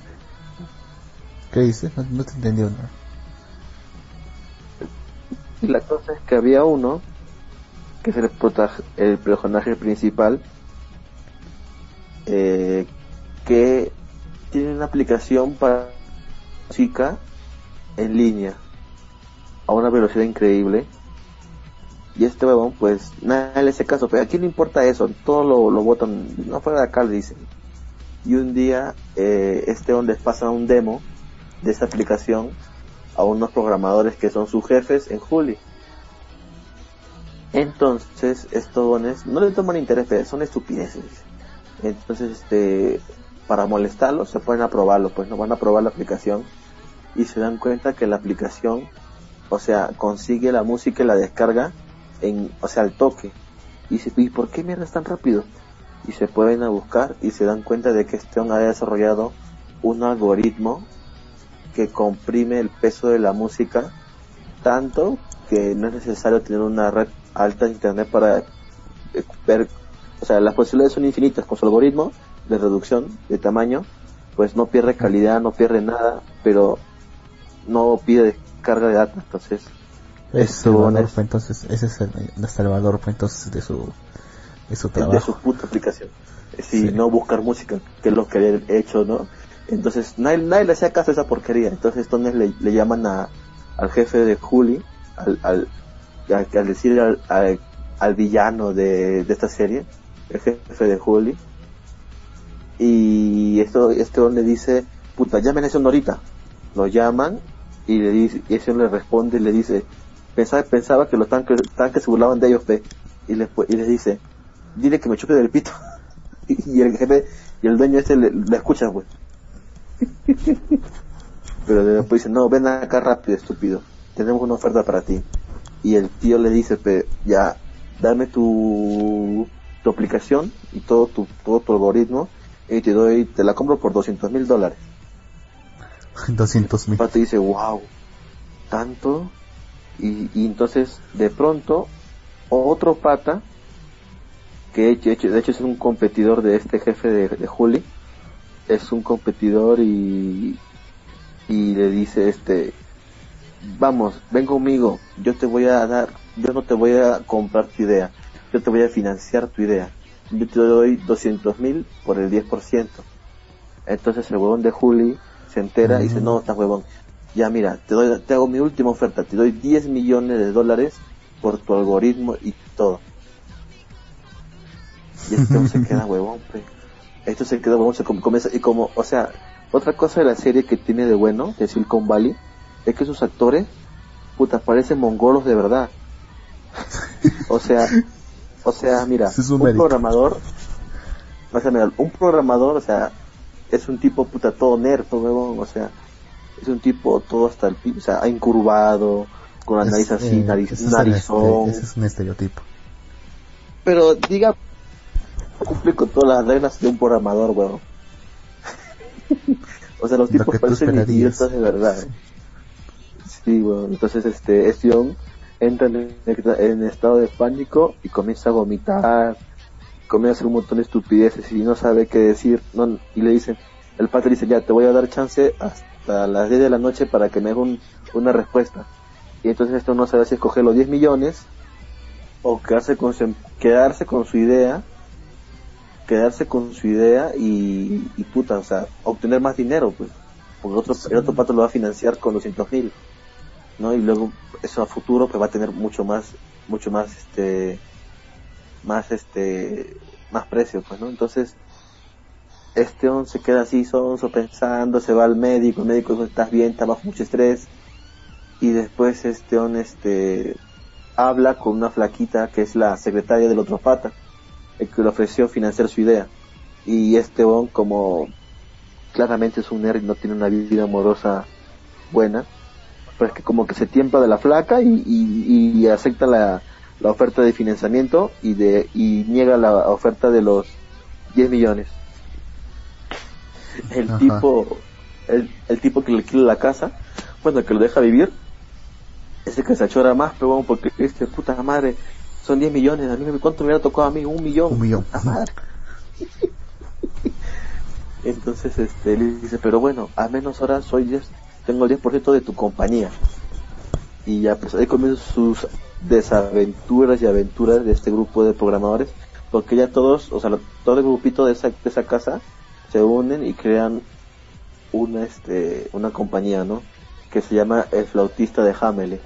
¿Qué dices? No, no te entendí nada. Y la cosa es que había uno, que es el, el personaje principal, eh, que tiene una aplicación para música en línea a una velocidad increíble. Y este huevón, pues, nada le hace caso, pero a quién le importa eso, todo lo, lo botan, no fuera de acá, le dicen. Y un día, eh, este hombre les pasa un demo de esta aplicación a unos programadores que son sus jefes en Juli. Entonces, estos dones no le toman interés, pero son estupideces. Entonces, este, para molestarlos, se ponen a probarlo, pues no van a probar la aplicación y se dan cuenta que la aplicación, o sea, consigue la música y la descarga en, o sea, al toque. Y dice, ¿y por qué mierda es tan rápido? Y se pueden a buscar y se dan cuenta de que hombre ha desarrollado un algoritmo que comprime el peso de la música tanto que no es necesario tener una red alta de internet para eh, ver, o sea, las posibilidades son infinitas con su algoritmo de reducción de tamaño, pues no pierde calidad, no pierde nada, pero no pide descarga de datos, entonces Es Salvador, entonces, ese es el, el Salvador, pues, entonces, de su, de su de su puta aplicación. Si Sí. no buscar música, que es lo que había hecho, ¿no? Entonces nadie, nadie le hacía caso a esa porquería. Entonces entonces le, le llaman a, al jefe de Juli, al, al, al, al decir al, al, al villano de, de esta serie, el jefe de Juli. Y esto, este hombre le dice, puta, llamen a ese ahorita. Lo llaman y le dice, y ese le responde y le dice, pensaba, pensaba que los tanques, tanques se burlaban de ellos, pe. Y les, y les dice, dile que me chupe del pito. y el jefe, y el dueño este le, le escucha, pues. Pero después dice, no, ven acá rápido, estúpido. Tenemos una oferta para ti. Y el tío le dice, pe, ya, dame tu, tu aplicación y todo tu, todo tu algoritmo y te doy, te la compro por 200 mil dólares. 200 El mil. pato dice, wow, tanto. Y, y entonces, de pronto, otro pata, que de hecho, de hecho- es un competidor de este jefe de, de Juli, es un competidor y, y le dice, este, vamos, ven conmigo, yo te voy a dar, yo no te voy a comprar tu idea, yo te voy a financiar tu idea. Yo te doy 200 mil por el 10%. Entonces el huevón de Juli se entera y dice, no, estás huevón. Ya mira, te doy, te hago mi última oferta, te doy 10 millones de dólares por tu algoritmo y todo. Y este se queda huevón, pe. Esto se queda huevón, se com- comienza, y como, o sea, otra cosa de la serie que tiene de bueno, de Silicon Valley, es que sus actores, puta, parecen mongolos de verdad. O sea, o sea, mira, es un programador, o sea, mira, un programador, o sea, es un tipo puta todo nerd, huevón, o sea, es un tipo todo hasta el pi, o sea, incurvado, con la Es, nariz así, eh, nariz, ese es narizón, este- ese es un estereotipo. pero diga, cumple con todas las reglas de un programador, huevón. o sea, los Lo tipos parecen idiotas de verdad. Sí, bueno, entonces este, este entra en, en estado de pánico y comienza a vomitar, comienza a hacer un montón de estupideces y no sabe qué decir, no, y le dicen, el padre dice, ya, te voy a dar chance hasta las 10 de la noche para que me haga un- una respuesta. Y entonces esto no sabe si escoger los 10 millones o quedarse con su, quedarse con su idea, quedarse con su idea y, y puta, o sea, obtener más dinero, pues, porque otro, el otro pato lo va a financiar con 200 mil, ¿no? Y luego eso a futuro pues va a tener mucho más, mucho más, este, más, este, más precio, pues, ¿no? Entonces, este hombre se queda así sonso pensando, se va al médico, el médico dice, estás bien, estás bajo mucho estrés, y después este hombre, este, habla con una flaquita que es la secretaria del otro pata, el que le ofreció financiar su idea. Y este bon como claramente es un nerd y no tiene una vida amorosa buena, pero es que como que se tiempa de la flaca y acepta la, la oferta de financiamiento y de y niega la oferta de los 10 millones. El Ajá. tipo el, el tipo que le alquila la casa, bueno, que lo deja vivir, ese que se achora más, pero bueno, porque este puta madre son 10 millones, a mí me- cuánto me hubiera tocado a mí, un millón. Un millón. Madre. Entonces este le dice, pero bueno, al menos ahora soy 10, tengo el 10% de tu compañía. Y ya pues ahí comienzan sus desaventuras y aventuras de este grupo de programadores, porque ya todos, o sea, todo el grupito de esa, de esa casa se unen y crean una este una compañía, ¿no? Que se llama El Flautista de Hamelin.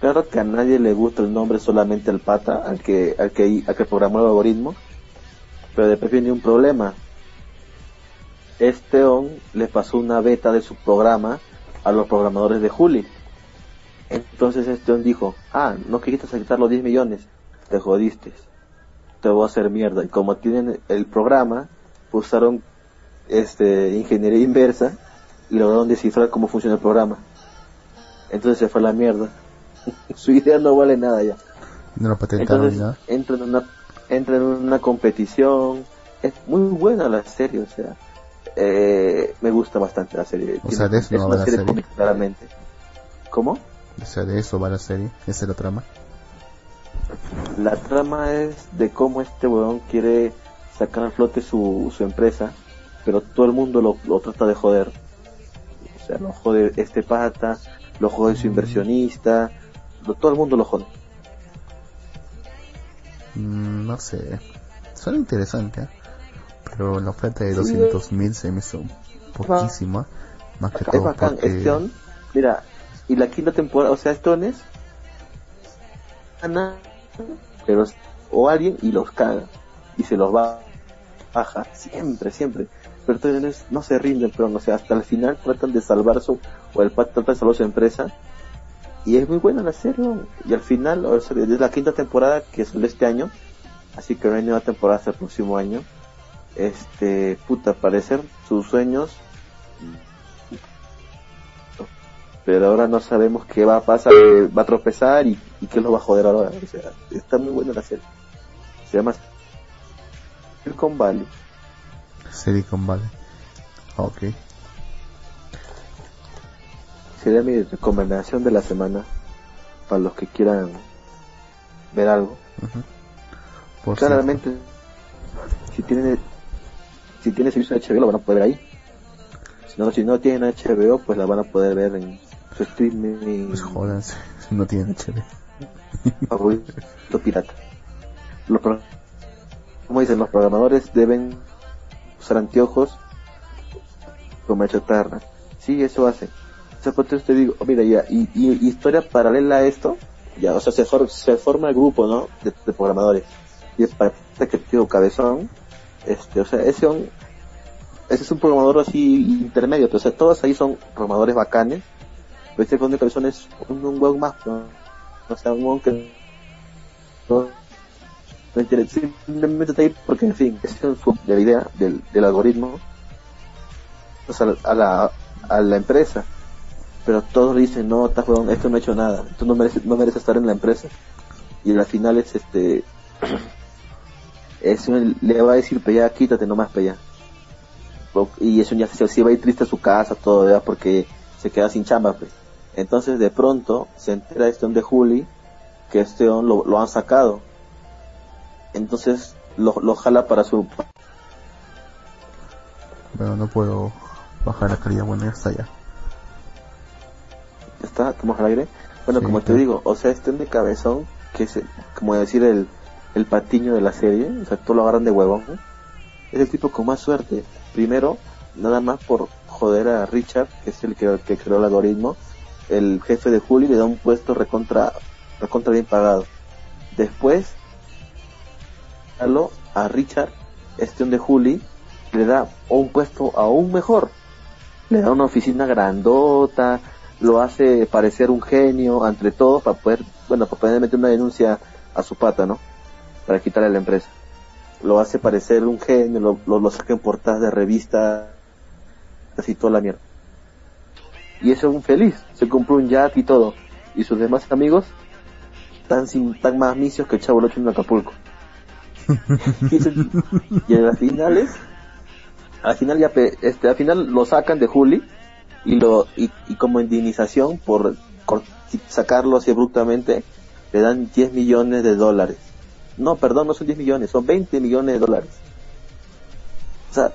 Claro que a nadie le gusta el nombre solamente al pata, al que al que al que programó el algoritmo, pero después viene un problema. Este on le pasó una beta de su programa a los programadores de Juli. Entonces este on dijo, ah, no quisiste aceptar los 10 millones, te jodiste, te voy a hacer mierda. Y como tienen el programa, usaron este ingeniería inversa y lograron descifrar cómo funciona el programa. Entonces se fue a la mierda. Su idea no vale nada ya. No lo patentaron Entonces nada. entra en una entra en una competición. Es muy buena la serie, o sea, eh, me gusta bastante la serie. O sea, de eso es no va la serie claramente. ¿Cómo? O sea, de eso va la serie. Esa es la trama. La trama es de cómo este weón quiere sacar a flote su, su empresa, pero todo el mundo lo, lo trata de joder. O sea, lo jode este pata, lo jode su inversionista, lo- todo el mundo lo jode. Mm, no sé. Suena interesante, ¿eh? Pero la oferta de Sí, 200 mil se me hizo poquísima. Más que es todo bacán, porque... este on, mira, y la quinta temporada, o sea, on es pero o alguien y los caga y se los va baja siempre, siempre. Pero todavía no, se rinden, pero o sea, hasta el final tratan de salvar su o el pat trata de salvar su empresa y es muy buena la serie y al final, o es la quinta temporada que de este año, así que no hay nueva temporada hasta el próximo año. Este, puta, parecer sus sueños pero ahora no sabemos qué va a pasar, va a tropezar y, y qué lo va a joder ahora. O sea, está muy buena la serie. Se llama Silicon Valley. Silicon Valley. Ok. Sería mi recomendación de la semana para los que quieran ver algo. Por cierto, Claramente, si tienen si tienen servicio de HBO lo van a poder ver ahí. Si no, si no tienen HBO, pues la van a poder ver en su streaming Pues si no tienen favorito pirata. Los pro- como dicen, los programadores deben usar anteojos como chatarra. Sí, eso hacen. O sea, te digo, mira, ya, y, y- historia paralela a esto, ya, o sea, se, for- se forma el grupo, ¿no? De, programadores. Y para que tío cabezón, este, o sea, ese, un- ese es un programador así intermedio, pero, o sea, todos ahí son programadores bacanes. Pero este con de cabezón es un, un hueón más, ¿no? O sea, un hueón que no interesa, simplemente está ahí porque, en fin, es de la idea del, del algoritmo, o sea, a la, a la empresa. Pero todos dicen, no, estás huevón, esto no ha hecho nada, tú no mereces, no mereces estar en la empresa. Y al final es este, es un- le va a decir, pues ya, quítate nomás, pues. O- Y eso ya se, va a ir triste a su casa, todo. Porque se queda sin chamba, pues. Entonces de pronto se entera este hombre de Juli que este on lo, lo han sacado. Entonces lo, lo jala para su... Pero no puedo bajar la calidad, bueno, ya está ya. ¿Está? ¿Estamos al aire? Bueno, Sí, como te digo, o sea, este de cabezón, que es, como decir, el, el patiño de la serie, o sea, todo lo agarran de huevón, ¿no? es el tipo con más suerte. Primero, nada más por joder a Richard, que es el que, que creó el algoritmo, el jefe de Juli le da un puesto recontra, recontra bien pagado. Después, a Richard, este de Juli, le da un puesto aún mejor. Le da una oficina grandota, lo hace parecer un genio entre todos para poder, bueno, para poder meter una denuncia a su pata, ¿no? Para quitarle la empresa. Lo hace parecer un genio, lo, lo, lo en portadas de revistas y toda la mierda. Y ese es un feliz, se compró un yate y todo. Y sus demás amigos tan sin, tan más misios que el chavo Locho en Acapulco. y, a las finales, al final ya, este, al final lo sacan de Juli y lo, y, y como indemnización por cor- sacarlo así abruptamente, le dan 10 millones de dólares. No, perdón, no son 10 millones, son 20 millones de dólares. O sea,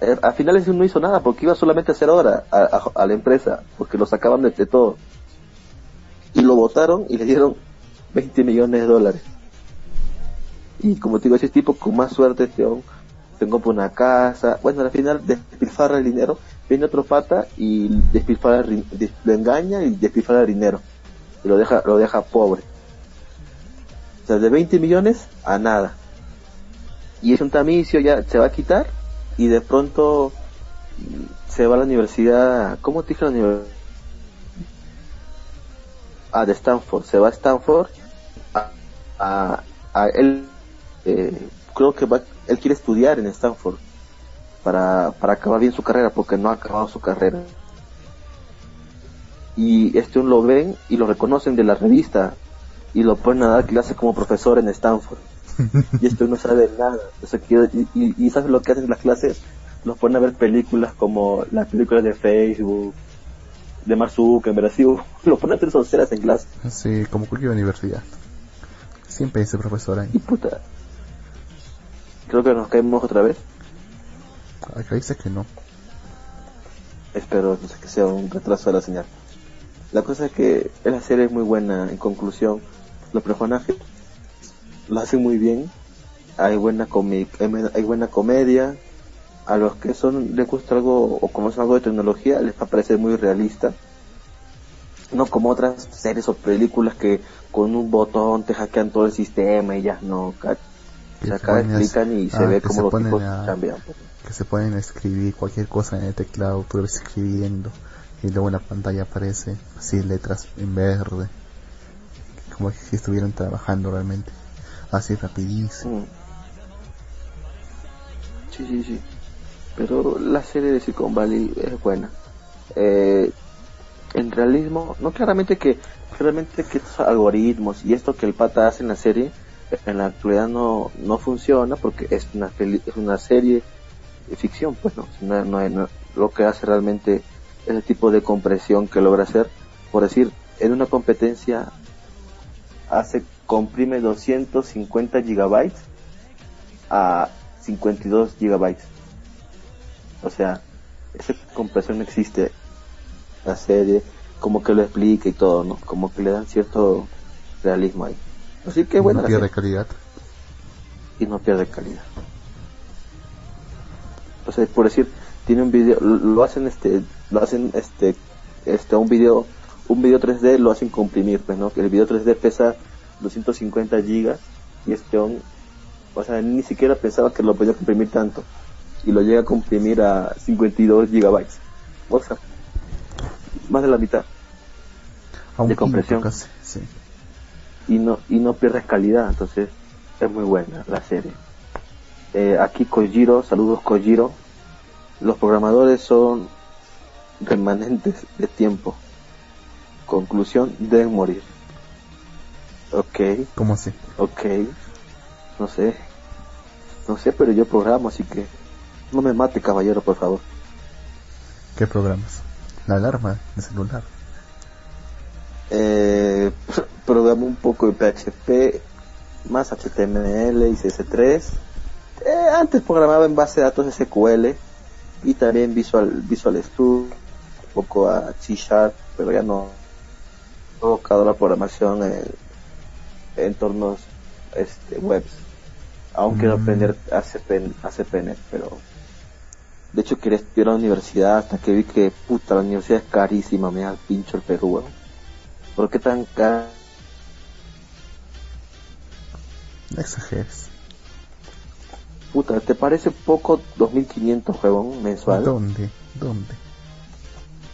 eh, al final no hizo nada porque iba solamente a hacer hora a, la empresa, porque lo sacaban de, de todo. Y lo votaron y le dieron 20 millones de dólares. Y como te digo, ese tipo con más suerte este hombre, se compra una casa. Bueno, al final despilfarra el dinero, viene otro pata y despilfarra lo engaña y despilfarra el dinero. Y lo deja, lo deja pobre. O sea, de 20 millones a nada. Y es un tamicio, ya se va a quitar y de pronto se va a la universidad. ¿Cómo te dije la universidad? Ah, de Stanford. Se va a Stanford a, a, a él. Eh, creo que va, él quiere estudiar en Stanford para, para acabar bien su carrera porque no ha acabado su carrera. Y este un lo ven y lo reconocen de la revista y lo ponen a dar clases como profesor en Stanford. y este no sabe nada. O sea, que- y, y, y ¿sabes lo que hacen en las clases? Los ponen a ver películas como las películas de Facebook, de Mark Zuckerberg, así, lo ponen a hacer sonceras en clase. Sí, como cualquier universidad. Siempre ese profesor ahí. Y puta, creo que nos caemos otra vez. Acá dice que no. Espero no sé, que sea un retraso de la señal. La cosa es que la serie es muy buena, en conclusión, los personajes lo hacen muy bien, hay buena comi hay buena comedia, a los que son les gusta algo o conocen algo de tecnología les va a parecer muy realista, no como otras series o películas que con un botón te hackean todo el sistema y ya no, Que o sea, acá y se ah, ve como se los tipos a- cambian. pues. Que se pueden escribir cualquier cosa en el teclado, tú ves escribiendo y luego en la pantalla aparece así letras en verde. Como si estuvieran trabajando realmente. Así rapidísimo. Mm. Sí, sí, sí. Pero la serie de Silicon Valley es buena. Eh, en realismo, no claramente que claramente que estos algoritmos y esto que el pata hace en la serie en la actualidad no, no funciona porque es una es una serie de ficción, pues no, no, no- no- lo que hace realmente ese tipo de compresión que logra hacer, por decir, en una competencia hace comprime 250 gigabytes a 52 gigabytes. O sea, esa compresión existe. La serie, como que lo explica y todo, ¿no? Como que le dan cierto realismo ahí. Así que bueno, no pierde calidad. y no pierde calidad. O sea, por decir, tiene un video, lo hacen este, lo hacen este, este, un video, un video 3D lo hacen comprimir, pues, ¿no? Que el video 3D pesa 250 gigas y este, on- o sea, ni siquiera pensaba que lo podía comprimir tanto y lo llega a comprimir a 52 gigabytes. O sea, más de la mitad A un De compresión. casi, sí. Y no y no pierdes calidad entonces es muy buena la serie. Eh, aquí Kojiro saludos Kojiro. Los programadores son remanentes de tiempo. Conclusión deben morir. Ok. ¿Cómo así? ok. No sé. No sé pero yo programo así que no me mate caballero por favor. ¿Qué programas? La alarma de celular. Eh, programo un poco de PHP, más HTML y CSS3. Eh, antes programaba en base de datos SQL y también Visual, Visual Studio, un poco a C Sharp, pero ya no he tocado la programación en entornos este, webs. Aún quiero Mm. aprender ACP, ACPNet, pero de hecho quería estudiar a la universidad hasta que vi que puta la universidad es carísima, me da el pincho el Perú, weón. ¿Por qué tan caro? No exageres. Puta, ¿te parece poco 2.500, huevón, mensual? ¿Dónde? ¿Dónde?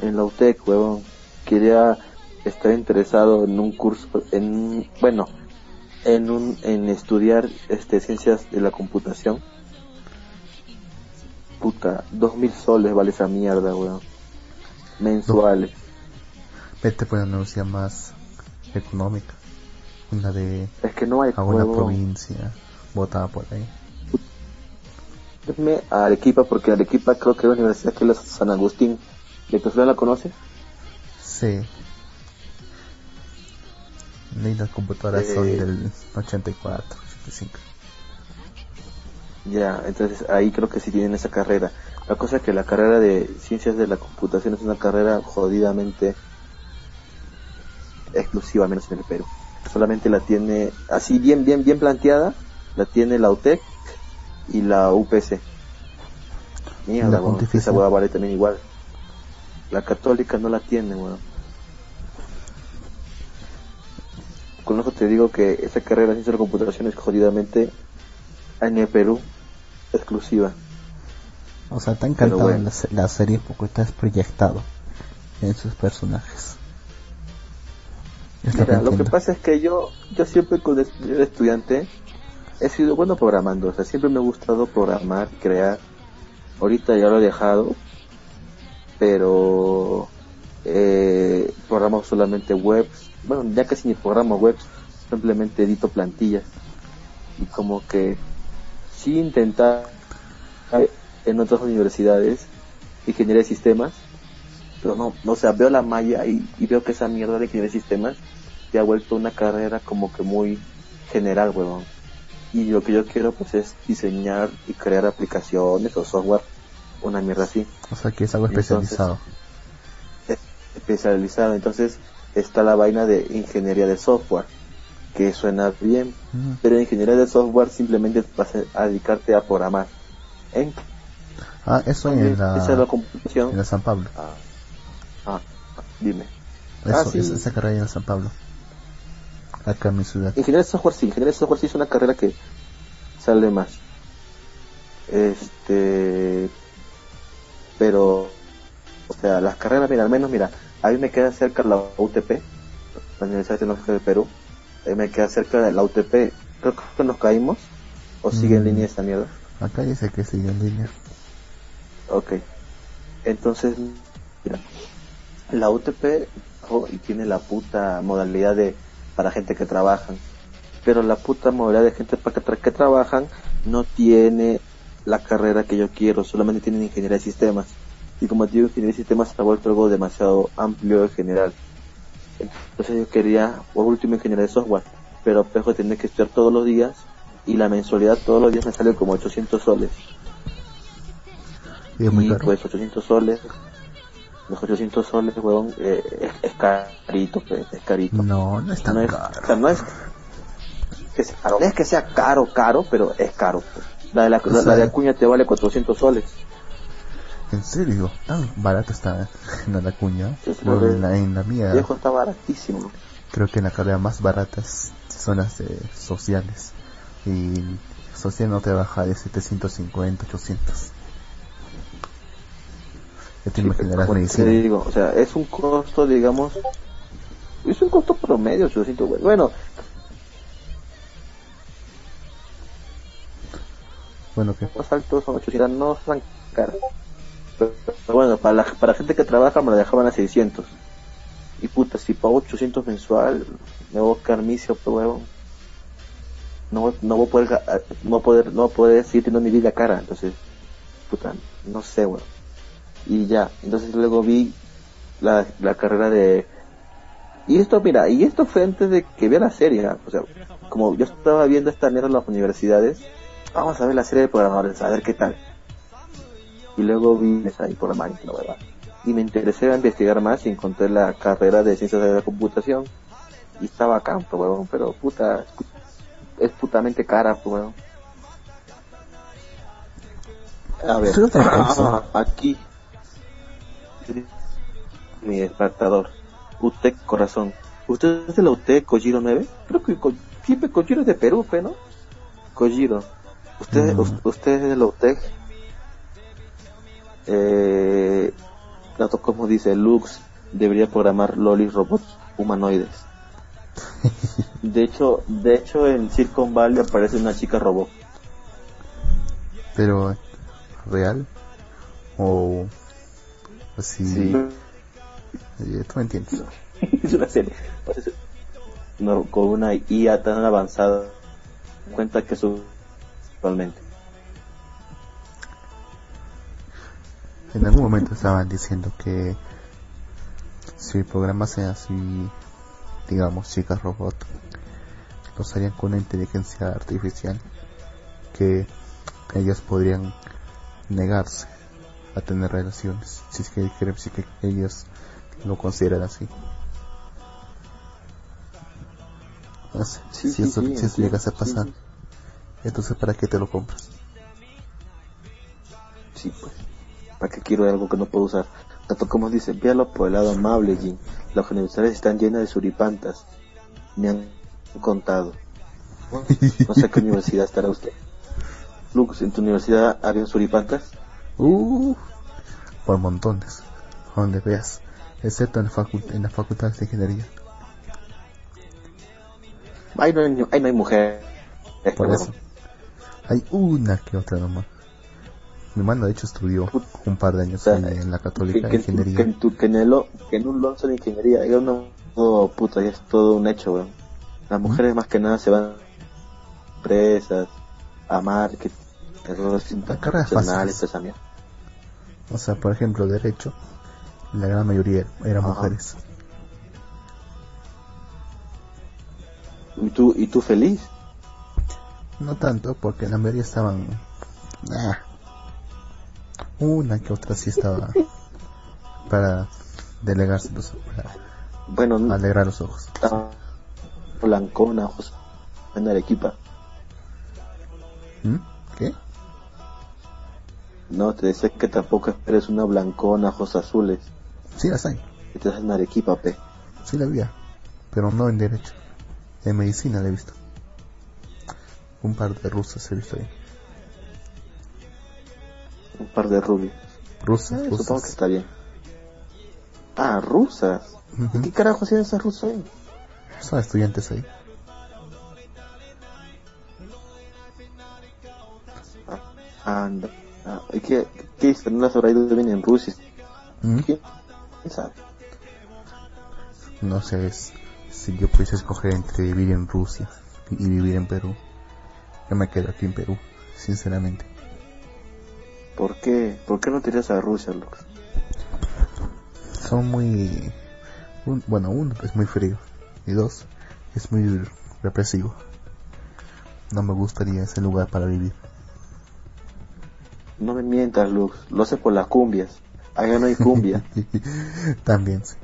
En la UTEC, huevón. Quería estar interesado en un curso, en, bueno, en un, en estudiar, este, ciencias de la computación. puta, dos mil soles vale esa mierda, weón. Mensuales. Vete por una universidad más económica. Una de Es que no hay a una juego. provincia. Botada por ahí. Irme a Arequipa porque Arequipa creo que es la universidad que es San Agustín. ¿De casualidad la conoces? Sí. Y las computadoras son Eh. del 84, 85. Ya, entonces ahí creo que sí tienen esa carrera. La cosa es que la carrera de ciencias de la computación es una carrera jodidamente exclusiva, menos en el Perú. Solamente la tiene, así bien, bien, bien planteada, la tiene la UTEC y la UPC. ¿La Mierda, weón, esa hueá vale también igual. La católica no la tiene, weón. Con eso te digo que esa carrera de ciencias de la computación es jodidamente en el Perú exclusiva. O sea, te ha encantado bueno. la, se- la serie porque estás proyectado en sus personajes. Lo que Mira, lo que entiendo. pasa es que yo, yo siempre cuando era estudiante he sido bueno programando, o sea, siempre me ha gustado programar, crear. Ahorita ya lo he dejado, pero eh, programo solamente webs. Bueno, ya casi ni programo webs, simplemente edito plantillas. Y como que sí intentar en otras universidades ingeniería de sistemas, pero no, no, o sea, veo la malla y, y veo que esa mierda de ingeniería de sistemas se ha vuelto una carrera como que muy general, huevón. Y lo que yo quiero pues es diseñar y crear aplicaciones o software, una mierda así, O sea, que es algo Entonces- especializado. especializado. Entonces está la vaina de ingeniería de software, que suena bien, pero ingeniería de software simplemente vas a dedicarte a programar. En Ah, eso en es la en la San Pablo. Ah, ah, dime. Eso, Ah, sí. esa, esa carrera en San Pablo. Acá en mi ciudad. Ingeniería de software sí, ingeniería de software sí es una carrera que sale más. Este, pero, o sea, las carreras, mira, al menos, mira, a mí me queda cerca la UTP, la Universidad Tecnológica de Perú, a mí me queda cerca de la UTP, creo que nos caímos, o sigue en Mm. línea esta mierda. Acá dice que sigue en línea. Ok. Entonces, mira, la UTP oh, y tiene la puta modalidad de para gente que trabajan. Pero la puta modalidad de gente para que, tra- que trabajan no tiene la carrera que yo quiero, solamente tienen ingeniería de sistemas. Y como digo, ingeniería de sistemas se ha vuelto algo demasiado amplio en general. Entonces yo quería, por último, ingeniería de software. Pero pejo tener que estudiar todos los días y la mensualidad todos los días me sale como 800 soles Y es muy y caro. pues 800 soles los 800 soles huevón eh, es, es carito pues, es carito No, no es tan no es, caro. o sea, no es que sea caro, es que sea caro caro pero es caro pues. la de la, la- la de Acuña te vale 400 soles En serio, tan barato está en la cuña. Sí, sí, en, la, en la mía, viejo está baratísimo creo que en la carrera más baratas son las de sociales. Y social no te baja de 750, 800. Ya te Sí, imaginarás te medicina. digo o sea es un costo digamos es un costo promedio 800 güey. bueno. Bueno, que más altos son 800 no son caros. Pero, pero bueno para la para gente que trabaja me la dejaban a 600 y puta si pago 800 mensual me voy a quedar misio pues huevón no no voy a poder no voy a poder no voy a poder seguir teniendo mi vida cara entonces puta no sé weón y ya entonces luego vi la, la carrera de y esto mira y esto fue antes de que vea la serie ¿ah? o sea como yo estaba viendo esta mierda en las universidades vamos a ver la serie de programadores, a ver qué tal. Y luego vi esa ahí programar y la verdad. Y me interesé a investigar más y encontré la carrera de ciencias de la computación. Y estaba acá, pues, huevón, pero puta, es putamente cara, pues, huevón. A ver, cosa. aquí, mi despertador, UTEC Corazón. ¿Usted es de la UTEC Kojiro 9? Creo que Ko- siempre Kojiro es de Perú, ¿fe, ¿no? Kojiro. ¿Usted, us- usted es de la UTEC? Eh, dato como dice, Lux debería programar lolis robots humanoides. De hecho, de hecho en Silicon Valley aparece una chica robot. Pero, ¿real? O así. Sí. Tú me entiendes. es una serie. No, con una IA tan avanzada, cuenta que eso actualmente. En algún momento estaban diciendo que si el programa sea así, digamos, chicas robot, los harían con una inteligencia artificial que ellas podrían negarse a tener relaciones, si es que, si es que ellas lo consideran así. Si sí, eso, sí, si eso llegase a pasar, sí. entonces ¿para qué te lo compras? Sí, pues. ¿Para qué quiero algo que no puedo usar? Tanto como dice, véalo por el lado amable, Jin. Las universidades están llenas de suripantas. Me han contado. No sé a qué universidad estará usted. Lux, ¿en tu universidad había suripantas? Uh, por montones, donde veas, excepto en, la en las facultades de ingeniería. Ahí no hay, ahí no hay mujer. Por eso, hay una que otra nomás. Mi hermano, de hecho, estudió un par de años sea, en, en la Que, católica que, ingeniería. que en tu, que en el, que en un Lonzo de ingeniería, yo no, todo, puta, ya es todo un hecho, weón. Las mujeres más que nada se van a empresas, a marketing, errores internacionales, mierda. O sea, por ejemplo, derecho, la gran mayoría eran Ajá. mujeres. ¿Y tú, y tú feliz? No tanto, porque la mayoría estaban... ah, una que otra sí estaba para delegarse, los, para Bueno, no alegrar los ojos. blancona, ojos en Arequipa. ¿Mm? No, te decía que tampoco eres una blancona, ojos azules. Sí las hay, Estás en Arequipa, pe. sí la había, pero no en derecho. En medicina la he visto. Un par de rusas he visto ahí. Un par de rubios. Rusas, Eh, supongo que rusas. está bien. Ah, rusas. Ujú. ¿Y qué carajo hacían esas rusas ahí? Son estudiantes ahí. Ah, anda. Ah, ¿y qué, qué dice? ¿No las habrá ido bien en Rusia? ¿Mm? ¿Quién sabe? No sé, es- si yo pudiese escoger entre vivir en Rusia y vivir en Perú, yo me quedo aquí en Perú, sinceramente. ¿Por qué? ¿Por qué no te irías a Rusia, Lux? Son muy... un- bueno, uno es muy frío y dos, es muy represivo. No me gustaría ese lugar para vivir. No me mientas, Lux. Lo hace por las cumbias. Allá no hay cumbia. También, sí.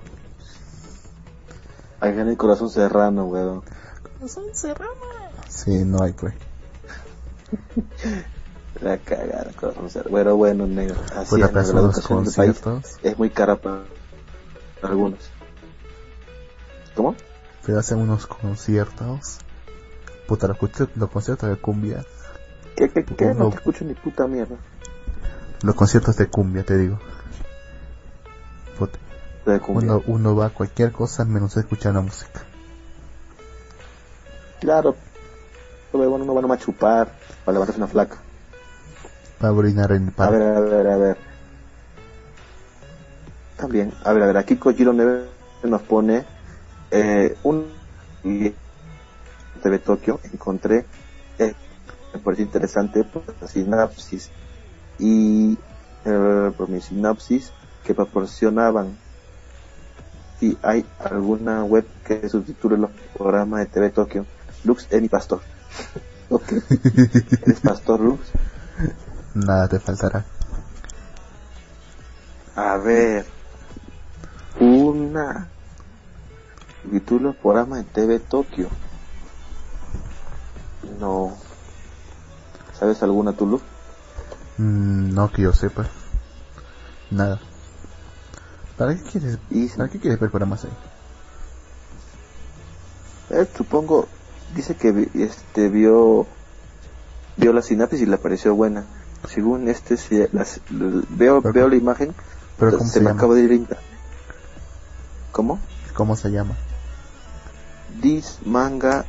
Allá no hay corazón serrano, weón. Sí, no hay pues. La cagada, corazón serrano. Bueno, bueno, negro. Así Pues la es, La de los educación del país conciertos, es muy cara para algunos. ¿Cómo? pero hacen unos conciertos. Puta, los, conciertos- los conciertos de cumbia, ¿Qué, qué, qué? No No. te escucho ni puta mierda. Los conciertos de cumbia, te digo. De cumbia. uno, uno va a cualquier cosa menos a escuchar la música. Claro. Pero bueno, no van a chupar para levantarse una flaca. Va a orinar en el A ver, a ver, a ver. También, a ver, a ver, aquí Kojiro Neve nos pone eh, un TV Tokio, encontré, eh, me pareció interesante por la sinapsis y eh, por mi sinapsis que proporcionaban si hay alguna web que subtitule los programas de TV Tokio. Lux es mi pastor. ok. ¿Eres pastor Lux? Nada te faltará. A ver. Una. Título programa en TV Tokio. No. ¿Sabes alguna Tulu? Mm, no que yo sepa. Nada. ¿Para qué quieres, Y ¿para qué quieres ver programas ahí? eh, supongo, dice que vi- este vio vio la sinapsis y le pareció buena. Según este, si las- veo Pero- veo la imagen, Pero ¿cómo se, se, me acaba de ir. ¿Cómo? ¿Cómo se llama? This manga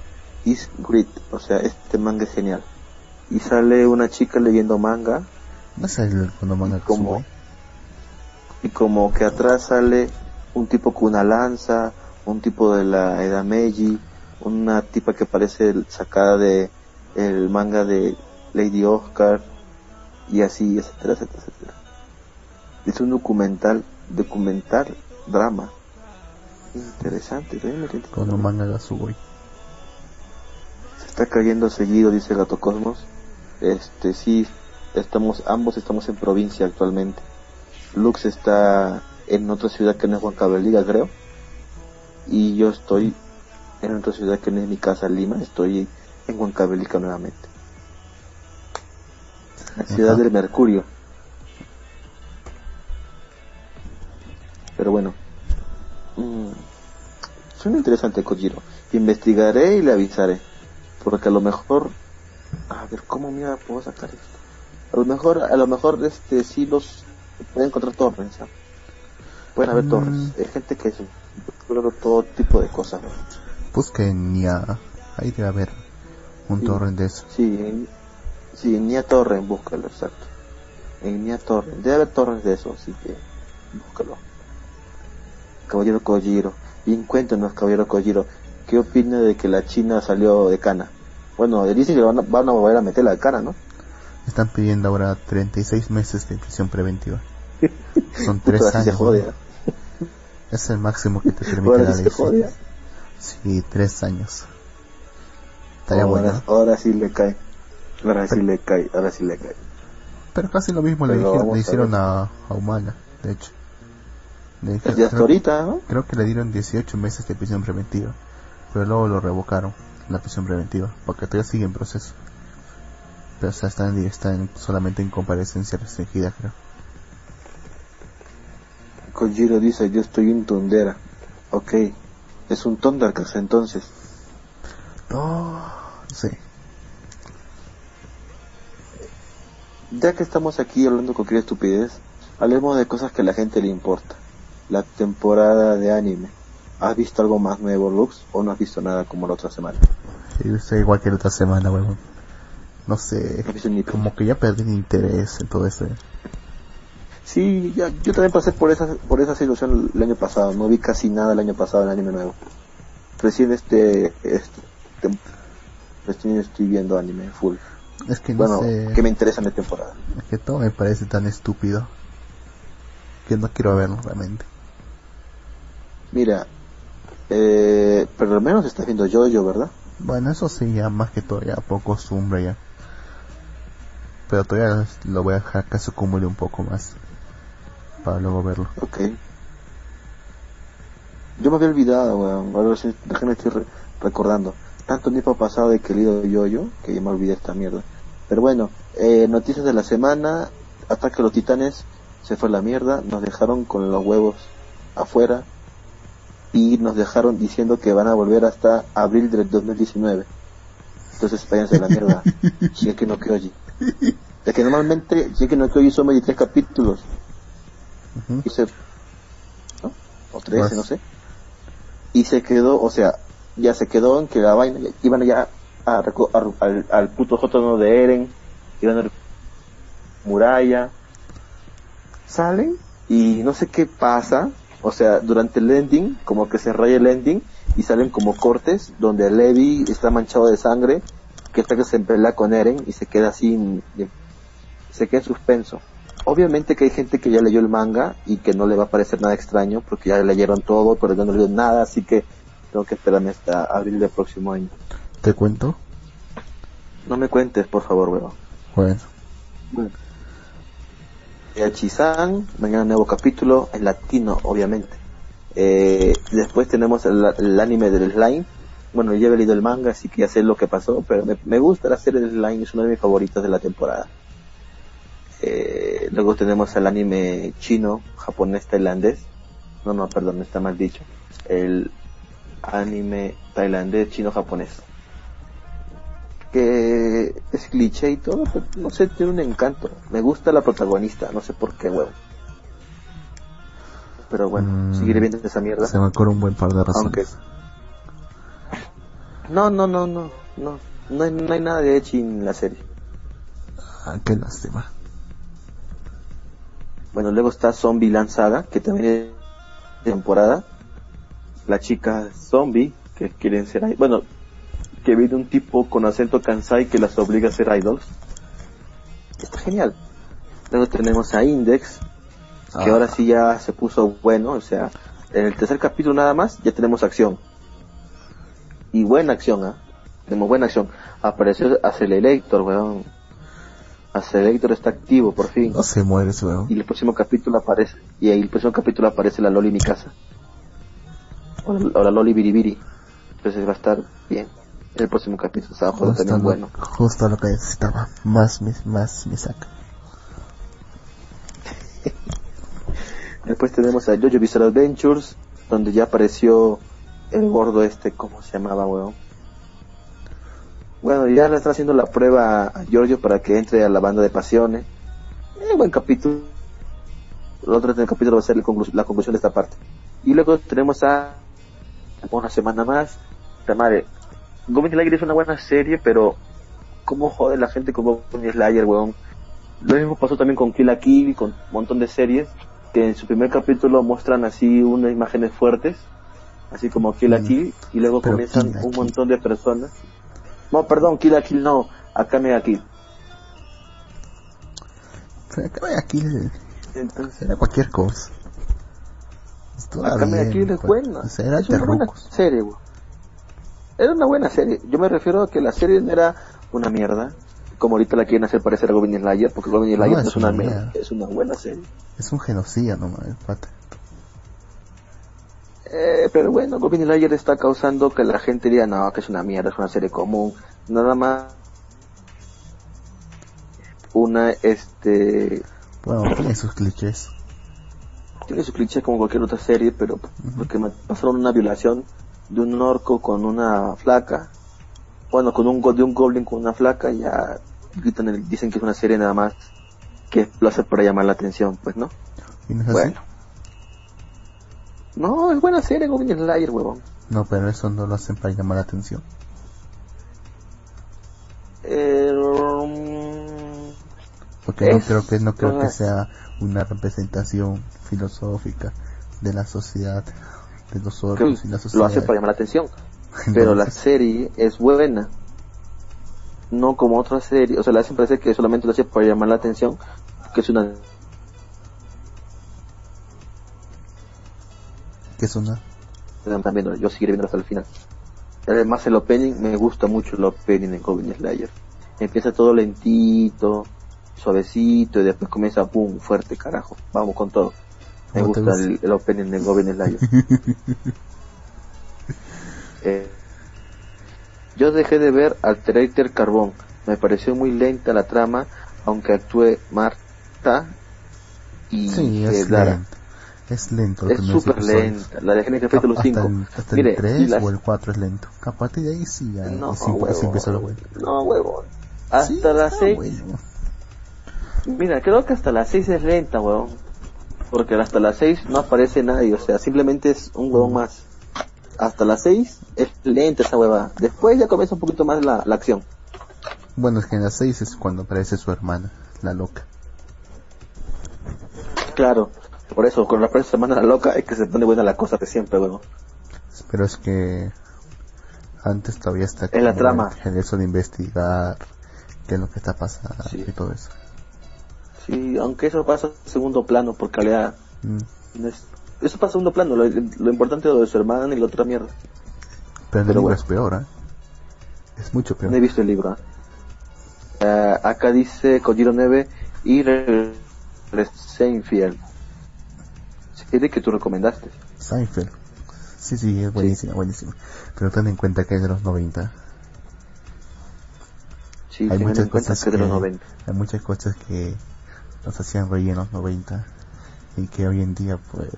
is great. O sea, este manga es genial. Y sale una chica leyendo manga No y como que atrás sale un tipo con una lanza, un tipo de la Edad Meiji, una tipa que parece sacada de el manga de Lady Oscar y así, etcétera, etcétera, etcétera. Es un documental, documental, drama. Interesante, realmente Con un manga de. Se está cayendo seguido, dice Gato Cosmos. Este, sí, estamos, ambos estamos en provincia actualmente. Lux está en otra ciudad que no es Huancavelica, creo. Y yo estoy en otra ciudad que no es mi casa, Lima. Estoy en Huancavelica nuevamente. La ciudad Ajá. del Mercurio. Pero bueno. Mm, suena interesante Kojiro. Investigaré y le avisaré. Porque a lo mejor... A ver, ¿cómo mira puedo sacar esto? A lo mejor, a lo mejor este sí los pueden encontrar torrents. ¿ah? Pueden haber Mm. torrents. Hay gente que es explora todo tipo de cosas. ¿no? Busquen ya. Ahí debe haber un Sí. torrent de eso. Sí, en, sí, en Nia Torrent, búscalo, exacto. En Nia Torrent. Debe haber torrents de eso, así que búscalo. Caballero Kojiro. Bien, cuéntanos, Caballero Kojiro. ¿Qué opina de que la China salió de cana? Bueno, dicen que van a, van a volver a meter la cana, ¿no? Están pidiendo ahora 36 meses de prisión preventiva. Son Puta, 3 así se años. Es el máximo que te permite la ley. Sí, 3 años. Estaría ahora, bueno. ahora sí le cae. Ahora sí le cae, ahora sí le cae. Pero casi lo mismo le, dijeron- le hicieron a, a Humana, de hecho. Le dijeron- Ya hasta creo, ahorita, ¿no? creo que le dieron 18 meses de prisión preventiva. Pero luego lo revocaron, la prisión preventiva, porque todavía sigue en proceso. Pero o sea, está, en, está en- solamente en comparecencia restringida, creo. Kojiro dice, yo estoy en Tundera. Ok. Es un Thundercats entonces. Oh, sí. Ya que estamos aquí hablando con cualquier estupidez, hablemos de cosas que a la gente le importa. La temporada de anime. ¿Has visto algo más nuevo, Lux? ¿O no has visto nada como la otra semana? Sí, estoy igual que la otra semana, huevón. No sé, como que ya perdí el interés en todo esto. eh. Sí, ya, yo también pasé por esa, por esa situación el año pasado. No vi casi nada el año pasado en anime nuevo. Recién este, este recién estoy viendo anime full. Es que no Bueno, sé, que me interesa en la temporada. es que todo me parece tan estúpido que no quiero verlo realmente. Mira, eh, pero al menos estás viendo Jojo, ¿verdad? Bueno, eso sí, ya más que todo, ya poco sombra ya. Pero todavía lo voy a dejar que se acumule un poco más para luego verlo. Ok. Yo me había olvidado, weón. Ahora sí, déjame estoy re- recordando. Tanto tiempo ha pasado de que he leído yo que ya me olvidé esta mierda. Pero bueno, eh, noticias de la semana. Ataque a los titanes. Se fue a la mierda. Nos dejaron con los huevos afuera. Y nos dejaron diciendo que van a volver hasta abril del 2019. Entonces váyanse a la mierda. Shingeki no Kyoji. Es que normalmente Shingeki no Kyoji son 23 capítulos. Ujú. y se ¿no? o 13 Más. no sé y se quedó o sea ya se quedó en que la vaina ya- iban ya a, reco- a- al, al puto sótano de Eren iban a muralla salen y no sé qué pasa o sea durante el ending como que se raya el ending y salen como cortes donde Levi está manchado de sangre que está que se pelea con Eren y se queda así se queda en suspenso Obviamente que hay gente que ya leyó el manga y que no le va a parecer nada extraño porque ya leyeron todo, pero yo no leí nada, así que tengo que esperarme hasta abril del próximo año. ¿Te cuento? No me cuentes, por favor, weón. Bueno, Bueno. Chizán, mañana nuevo capítulo, en latino, obviamente. Eh, después tenemos el, el anime del slime. Bueno, ya he leído el manga, así que ya sé lo que pasó, pero me, me gusta la serie del slime, es uno de mis favoritos de la temporada. Eh, luego tenemos el anime chino, japonés, tailandés. No, no, perdón, está mal dicho. El anime tailandés, chino, japonés. Que es cliché y todo, pero no sé, tiene un encanto. Me gusta la protagonista, no sé por qué, huevo. Pero bueno, Mm, seguiré viendo esa mierda. se me ocurre un buen par de razones. Aunque. No, no, no, no, no. No hay, no hay nada de Echi en la serie. Ah, qué lástima. Bueno, luego está Zombie Land Saga, que también es temporada. La chica zombie, que quieren ser... Bueno, que viene un tipo con acento Kansai que las obliga a ser idols. Está genial. Luego tenemos a Index, que Ah. ahora sí ya se puso bueno, o sea, en el tercer capítulo nada más ya tenemos acción. Y buena acción, ¿ah? Tenemos buena acción. Apareció Accelerator, weón. Accelerator está activo por fin. No se muere ese weón. Y el próximo capítulo aparece, y ahí el próximo capítulo aparece la Loli mi casa. O la, o la Loli Biribiri. Entonces va a estar bien. El próximo capítulo está Justo también lo, bueno. justo lo que necesitaba. Más me, más me saca. Después tenemos a Jojo Bizarre Adventures, donde ya apareció el gordo este, ¿cómo se llamaba, weón? Bueno, ya le están haciendo la prueba a Giorgio para que entre a la banda de pasiones. Eh, buen capítulo. El otro capítulo va a ser la, conclu- la conclusión de esta parte. Y luego tenemos a una semana más. La madre, Goblin Slayer es una buena serie, pero cómo jode la gente con Goblin Slayer, weón. Lo mismo pasó también con Kill la Kill y con un montón de series que en su primer capítulo muestran así unas imágenes fuertes, así como Kill la Mm. Kill, y luego Pero comienzan Kill un Kill. montón de personas. No, perdón, Kill la Kill no, acá me Kill. Pero acá aquí Entonces, era cualquier cosa. Acá me bien, Kill es pues. buena. O sea, era es una buena serie. Era una buena serie. Yo me refiero a que la serie no era una mierda, como ahorita la quieren hacer parecer a Goblin Slayer, porque Goblin Slayer no, es es una mierda. es una buena serie. Es un genocida nomás, el pata. Eh, pero bueno, Goblin Slayer está causando que la gente diga, no, que es una mierda, es una serie común. Nada más una, este, Bueno, tiene sus clichés. tiene su cliché como cualquier otra serie, pero porque ma- pasaron una violación de un orco con una flaca. Bueno, con un go- de un goblin con una flaca, ya gritan el- dicen que es una serie nada más que lo hace para llamar la atención, pues no. Bueno. No, es buena serie Goblin Slayer, huevón. No, pero eso no lo hacen para llamar la atención. Eh, Porque no creo que no creo que sea una representación filosófica de la sociedad, de los orcos y la lo sociedad. hace para llamar la atención. Pero la serie es buena. No como otra serie. O sea, le hacen parecer que solamente lo hace para llamar la atención. Que es una... que es una También, yo seguiré viendo hasta el final. Además, el opening, me gusta mucho el opening en Goblin Slayer. Empieza todo lentito, suavecito, y después comienza, pum, fuerte, carajo. Vamos con todo. Me ¿Cómo te gusta gusta? el, el opening de Goblin Slayer. Eh, yo dejé de ver Alterator Carbón. Me pareció muy lenta la trama, aunque actúe Marta y Sí, es. Es lento. los Es súper lenta. La dejé en el capítulo hasta 5. El, hasta Mire, el 3 y las- o el 4 es lento. A partir de ahí sí, ya No, sí, sí huevón. empieza lo bueno. No, huevón. Hasta Sí, las está 6. bueno. Mira, creo que hasta las 6 es lenta, huevón. Porque hasta las 6 no aparece nadie. O sea, simplemente es un huevón más. Hasta las 6 es lenta esa hueva. Después ya comienza un poquito más la, la acción. Bueno, es que en las 6 es cuando aparece su hermana, la loca. Claro. Por eso, con la prensa semana loca es que se pone buena la cosa de siempre, huevón. Pero es que antes todavía está Es la trama. el eso de investigar qué es lo que está pasando Sí. y todo eso. Sí, aunque eso pasa a segundo plano, porque en realidad Mm. no es- eso pasa a segundo plano. Lo, lo importante es lo de su hermana y la otra mierda. Pero en el libro bueno. es peor, ¿eh? Es mucho peor. No he visto el libro. ¿ah? Eh, acá dice Kojiro Neve y Re- Re- Seinfeld. Serie que tú recomendaste. Seinfeld. Sí, sí, es buenísima, buenísima. Pero ten en cuenta que es de los 90. Sí, hay muchas en cosas que que, de los 90. hay muchas cosas que nos hacían reír en los 90 y que hoy en día pues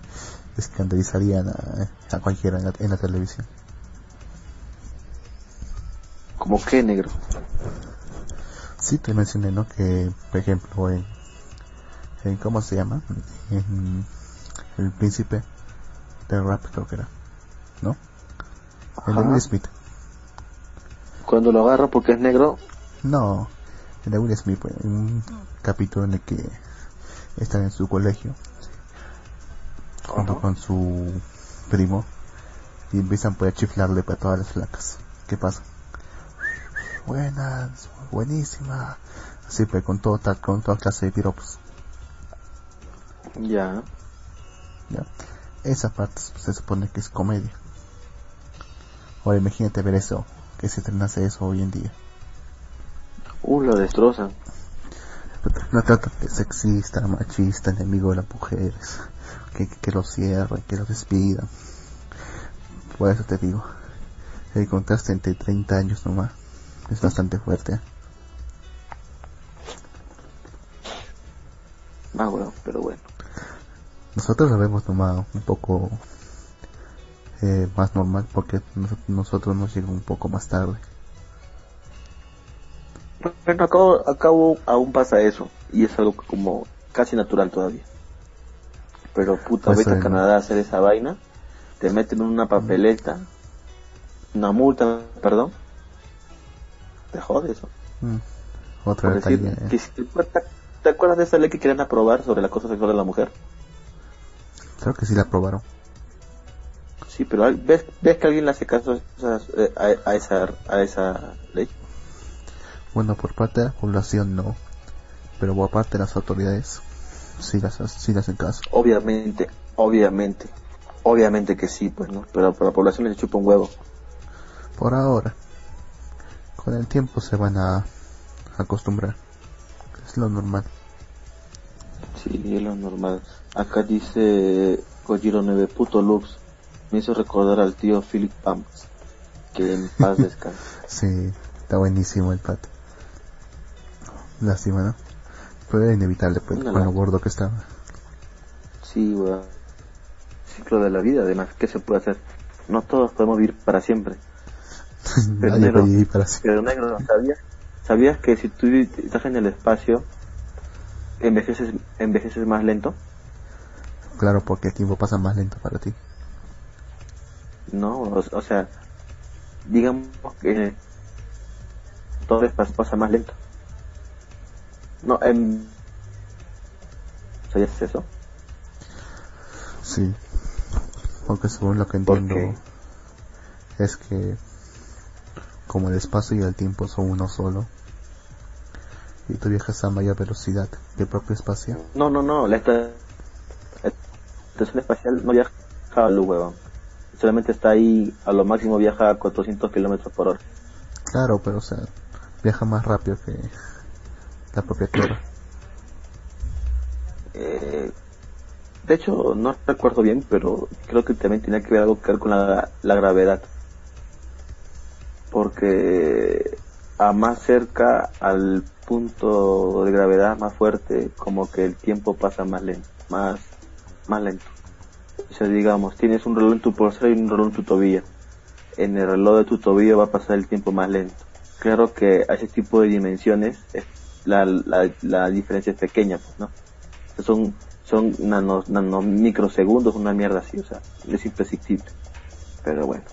escandalizarían a, a cualquiera en la, en la televisión. ¿Como qué, negro? Sí, te mencioné, ¿no? Que, por ejemplo, en, en ¿cómo se llama? En El Príncipe del Rap, creo que era, ¿no? El de. Will Smith. Cuando lo agarra porque es negro, No, el de Will Smith, pues, en un capítulo en el que están en su colegio junto con su primo y empiezan pues a chiflarle para todas las flacas. ¿Qué pasa? Buenas, buenísima. Así pues con todo con toda clase de piropos. Ya. ¿Ya? Esa parte se supone que es comedia. Ahora imagínate ver eso, que se estrenase eso hoy en día. Uh, lo destrozan. No trata de sexista, machista, enemigo de las mujeres, que, que, que lo cierren, que lo despidan. Por eso te digo, el contraste entre 30 años nomás es bastante fuerte. ¿eh? Ah, bueno, pero bueno. Nosotros lo vemos nomás un poco eh, más normal porque nos- nosotros nos llega un poco más tarde. Bueno, acabo, acabo aún pasa eso. Y es algo como casi natural todavía. Pero puta, Pues, vete a eh, Canadá a hacer esa vaina. Te meten en una papeleta. Una multa, perdón. Te jode eso. Mm. Detalle. que si te, acuerdas- ¿Te acuerdas de esa ley que querían aprobar sobre la cosa sexual de la mujer? Creo que sí la aprobaron. Sí, pero ¿ves, ves que alguien le hace caso a, eh, a, a esa, a esa ley? Bueno, por parte de la población no, pero por parte de las autoridades sí las, sí las hacen caso. Obviamente, obviamente, obviamente que sí, pues, ¿no? Pero para la población les chupa un huevo. Por ahora, con el tiempo se van a acostumbrar. Es lo normal. Sí, es lo normal. Acá dice Kojiro 9, puto Lux. Me hizo recordar al tío Philip Pamps. Que en paz descanse. Sí, está buenísimo el pato. Lástima, ¿no? Pero era inevitable, pues, Una con lo gordo que estaba. Sí, weón. Ciclo de la vida, además. ¿Qué se puede hacer? No todos podemos vivir para siempre. Pero Nadie negro, puede vivir para siempre. pero negro, ¿sabías? ¿Sabías que si tú estás en el espacio, envejeces, envejeces más lento? Claro, porque el tiempo pasa más lento para ti. No, o, o sea, digamos que todo pasa más lento. No, en... ¿Sabías eso? Sí. Porque según lo que ¿Por entiendo es que como el espacio y el tiempo son uno solo y tú viajas a mayor velocidad que el propio espacio, No, no, no, la esta- la estación espacial no viaja a luz, huevón. Solamente está ahí, a lo máximo viaja a 400 kilómetros por hora. claro, pero o sea, viaja más rápido que la propia Tierra. Eh, de hecho, no recuerdo bien, pero creo que también tenía que ver algo que ver con la, la gravedad. Porque a más cerca al punto de gravedad más fuerte, como que el tiempo pasa más lento, más, más lento. O sea, digamos, tienes un reloj en tu pulsera y un reloj en tu tobillo. En el reloj de tu tobillo va a pasar el tiempo más lento. Claro que a ese tipo de dimensiones es- la, la, la diferencia es pequeña, pues, ¿no? Son son nanos, nano microsegundos, una mierda así, o sea, es imprescindible. Pero bueno.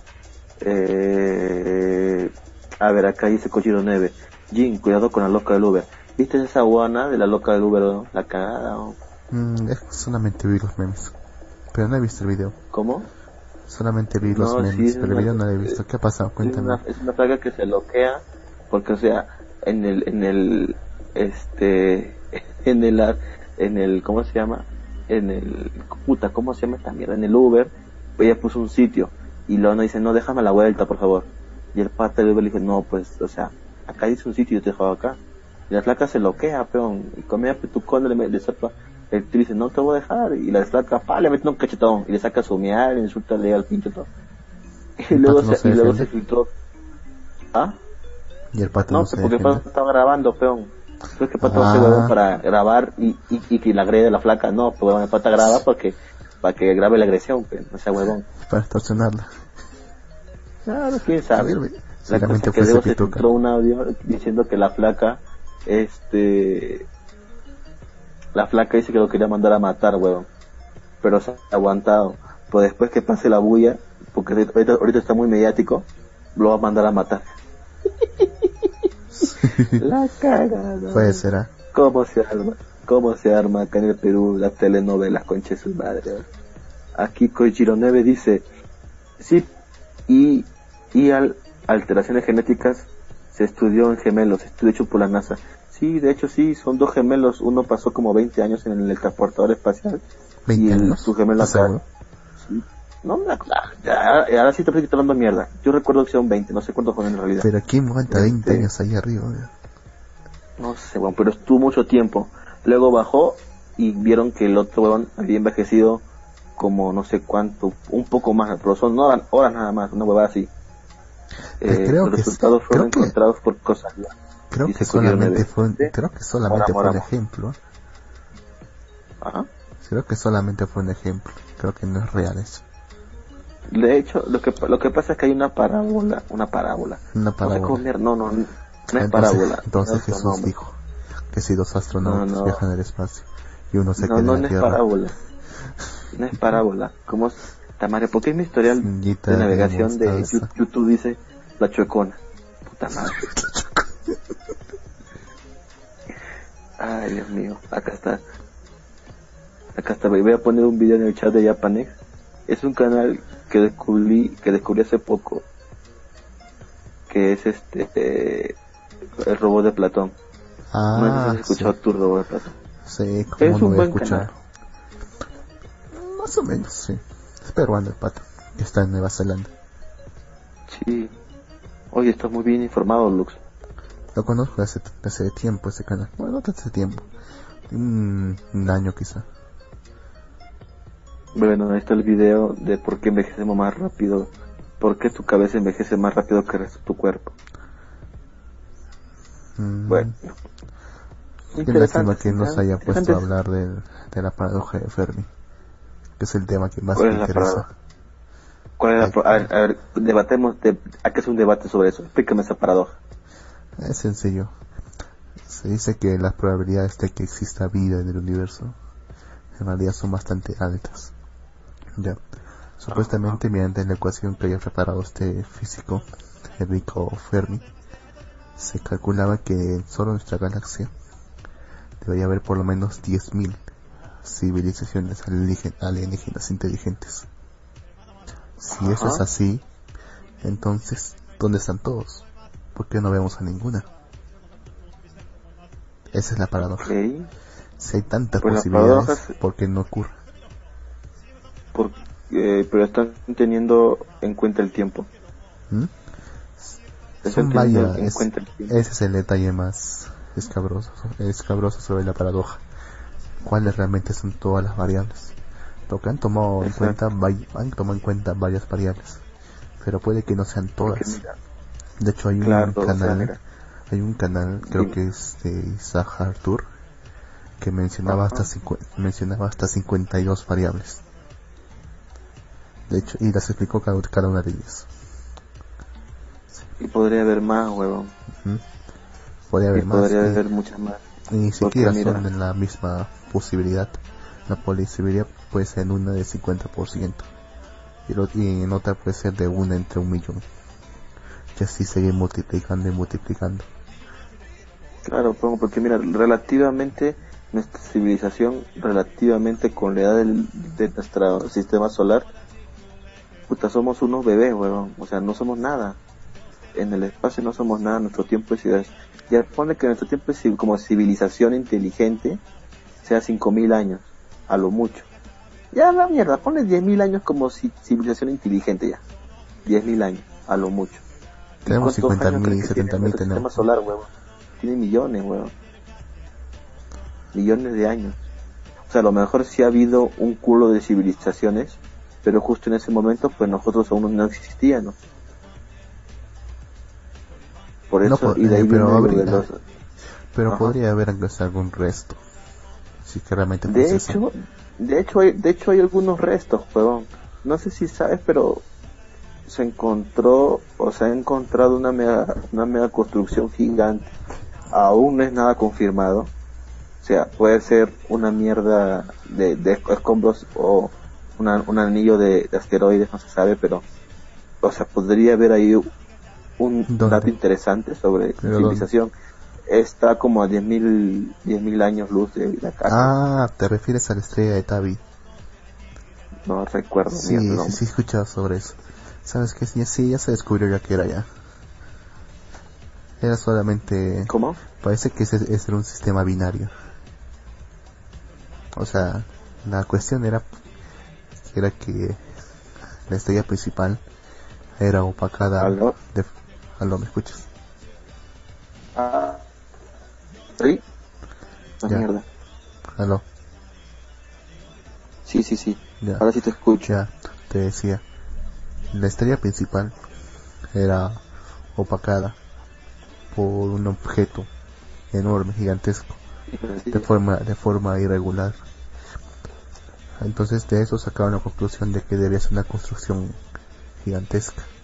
Eh, a ver, acá dice Cochino 9. Jin, cuidado con la loca del Uber. ¿Viste esa guana de la loca del Uber? no? La cagada, ¿no? Mm, es solamente vi los memes, pero no he visto el video. ¿Cómo? Solamente vi los No, memes, es pero el video no lo he visto. ¿Qué ha pasado? Es Cuéntame. una, es una plaga que se loquea porque, o sea, en el, en el, este, en el, en el, ¿cómo se llama? En el, puta, ¿cómo se llama esta mierda? En el Uber, ella puso un sitio y Lona dice, no, déjame la vuelta, por favor. Y el pata del Uber le dice, no, pues, o sea, acá dice un sitio y yo te dejo acá. Y la flaca se loquea, peón, y comía petucón, le, me- le saca, el tío dice, no te voy a dejar, y la flaca, pa, le mete un cachetón, y le saca su miar, le insulta, le al pinche todo. Y ¿El luego no se, se y luego se filtró. ¿Ah? Y el pato No, no, pues se porque el pato estaba grabando, peón. Entonces que el pato Ah. hace huevón para grabar y, y, y que la agrede la flaca. No, pues el pato graba porque, para que grabe la agresión, pues, no sea huevón. Para extorsionarla. Claro, quién sabe. A ver, La cosa que luego se filtró un audio diciendo que la flaca, este, la flaca dice que lo quería mandar a matar, huevón. Pero se ha aguantado. Pues después que pase la bulla, porque ahorita, ahorita está muy mediático, lo va a mandar a matar. la cagada. Puede ser, ¿ah? ¿Cómo se arma? ¿Cómo se arma acá en el Perú las telenovelas, conche su madre? Aquí Kojiro 9 dice, sí, y, y al, alteraciones genéticas se estudió en gemelos, estudio hecho por la NASA. Sí, de hecho sí, son dos gemelos, uno pasó como 20 años en el transportador espacial 20 y el- años. su gemelo ¿Estás acá. seguro? No me acuerdo, ya, ahora sí te estoy hablando mierda. Yo recuerdo que son 20, no sé cuántos son en realidad. Pero aquí aguanta 20 Este- años ahí arriba. No sé, bueno, pero estuvo mucho tiempo. Luego bajó y vieron que el otro weón había envejecido como no sé cuánto, un poco más, pero son horas, horas nada más, una huevada así. Pues Eh, creo los que- resultados fueron creo que- encontrados por cosas. Creo que solamente fue creo que solamente fue un ejemplo. Creo que solamente fue un ejemplo. Creo que no es real eso. De hecho, lo que lo que pasa es que hay una parábola, una parábola. Una No no, no, no es Entonces, parábola. entonces No es Jesús nombre. dijo que si dos astronautas No, no. viajan al espacio y uno se No, queda no, en no la es Tierra, parábola. No es parábola. ¿Cómo es? Tamare, ¿por qué mi historial de de navegación de. Yu- YouTube dice la chuecona? Puta madre. Ay, Dios mío. Acá está. Acá está. Voy a poner un video en el chat de Japanex. Es un canal que descubrí, que descubrí hace poco. Que es este, eh, el robot de Platón. no Ah, has escuchado tu robot de Platón. sí, ¿cómo Es no un voy a escuchar? Más o menos, sí. Es peruano el pato. Está en Nueva Zelanda. Sí. Oye, estás muy bien informado, Lux. Lo conozco hace, hace tiempo ese canal. Bueno, no hace tiempo. Un, un año quizá. Bueno, ahí está el video de por qué envejecemos más rápido. ¿Por qué tu cabeza envejece más rápido que el resto de tu cuerpo? Mm, Bueno. Qué lástima que no ¿no? se haya puesto a hablar de la paradoja de Fermi. Que es el tema que más ¿Cuál me interesa. ¿Cuál es la a, ver, a ver, debatemos, de, hay que hacer un debate sobre eso. Explícame esa paradoja. Es sencillo. Se dice que las probabilidades de que exista vida en el universo en realidad son bastante altas. Ya. Supuestamente mediante la ecuación que había preparado este físico, Enrico Fermi, se calculaba que en solo nuestra galaxia debería haber por lo menos 10.000 civilizaciones alienígen- alienígenas inteligentes. Si eso es así, entonces, ¿dónde están todos? ¿Por qué no vemos a ninguna? Esa es la paradoja. Si hay tantas Pues posibilidades, ¿por qué no ocurre? Por- eh, pero están teniendo en cuenta el tiempo. ¿Mm? Son teniendo varias, en es- cuenta el tiempo. ese es el detalle más escabroso, escabroso sobre la paradoja. ¿Cuáles realmente son todas las variables? Porque han tomado en cuenta, han tomado en cuenta varias variables, pero puede que no sean todas. De hecho hay un claro, canal, hay un canal, creo que es de Isaac Artur, que mencionaba Ajá. hasta cincu- mencionaba hasta 52 variables. De hecho, y las explicó cada, cada una de ellas. y podría haber más, huevón. Podría Y haber más. podría y- haber muchas más. Y ni siquiera mira- son de la misma posibilidad. La posibilidad puede ser en una de 50% y, lo- y en otra puede ser de una entre un millón. Y así seguir multiplicando y multiplicando. Claro, porque mira, relativamente nuestra civilización, relativamente con la edad del- de nuestro sistema solar, puta, somos unos bebés, huevón. O sea, no somos nada. En el espacio no somos nada, nuestro tiempo es... Ya pone que nuestro tiempo es como civilización inteligente, sea 5.000 años, a lo mucho. Ya la mierda, ponle 10.000 años como ci- civilización inteligente ya. 10.000 años, a lo mucho. ¿Y Tenemos cuántos 50.000, años crees que tiene 70.000 nuestro sistema tenemos. solar, huevón? Tiene millones, huevón. Millones de años. O sea, a lo mejor sí ha habido un culo de civilizaciones, pero justo en ese momento, pues nosotros aún no existíamos. Por No, eso, po- y de ahí eh, pero habría- de los... Pero Ajá. podría haber algún resto. Si que realmente De hecho, de hecho hay, de hecho hay algunos restos, huevón. No sé si sabes, pero se encontró o se ha encontrado una mega, una mega construcción gigante. Aún no es nada confirmado. O sea, puede ser una mierda de, de escombros o una- un anillo de, de asteroides, no se sabe, pero, o sea, podría haber ahí un ¿Dónde? dato interesante sobre ¿Pero civilización. está como a 10.000 10.000 años luz de la casa. Ah, te refieres a la estrella de Tabi. No recuerdo Sí, sí, sí, he escuchado sobre eso. ¿Sabes qué? Sí, sí, ya se descubrió ya que era ya. Era solamente... ¿Cómo? Parece que ese, ese era un sistema binario. O sea, la cuestión era, era que la estrella principal era opacada. ¿Aló? De, ¿Aló, me escuchas? Ah, ¿Sí? La Ya. mierda. ¿Aló? Sí, sí, sí. Ya. Ahora sí te escucho. Ya, te decía. La estrella principal era opacada por un objeto enorme, gigantesco, de forma, de forma irregular. Entonces de eso sacaron la conclusión de que debía ser una construcción gigantesca.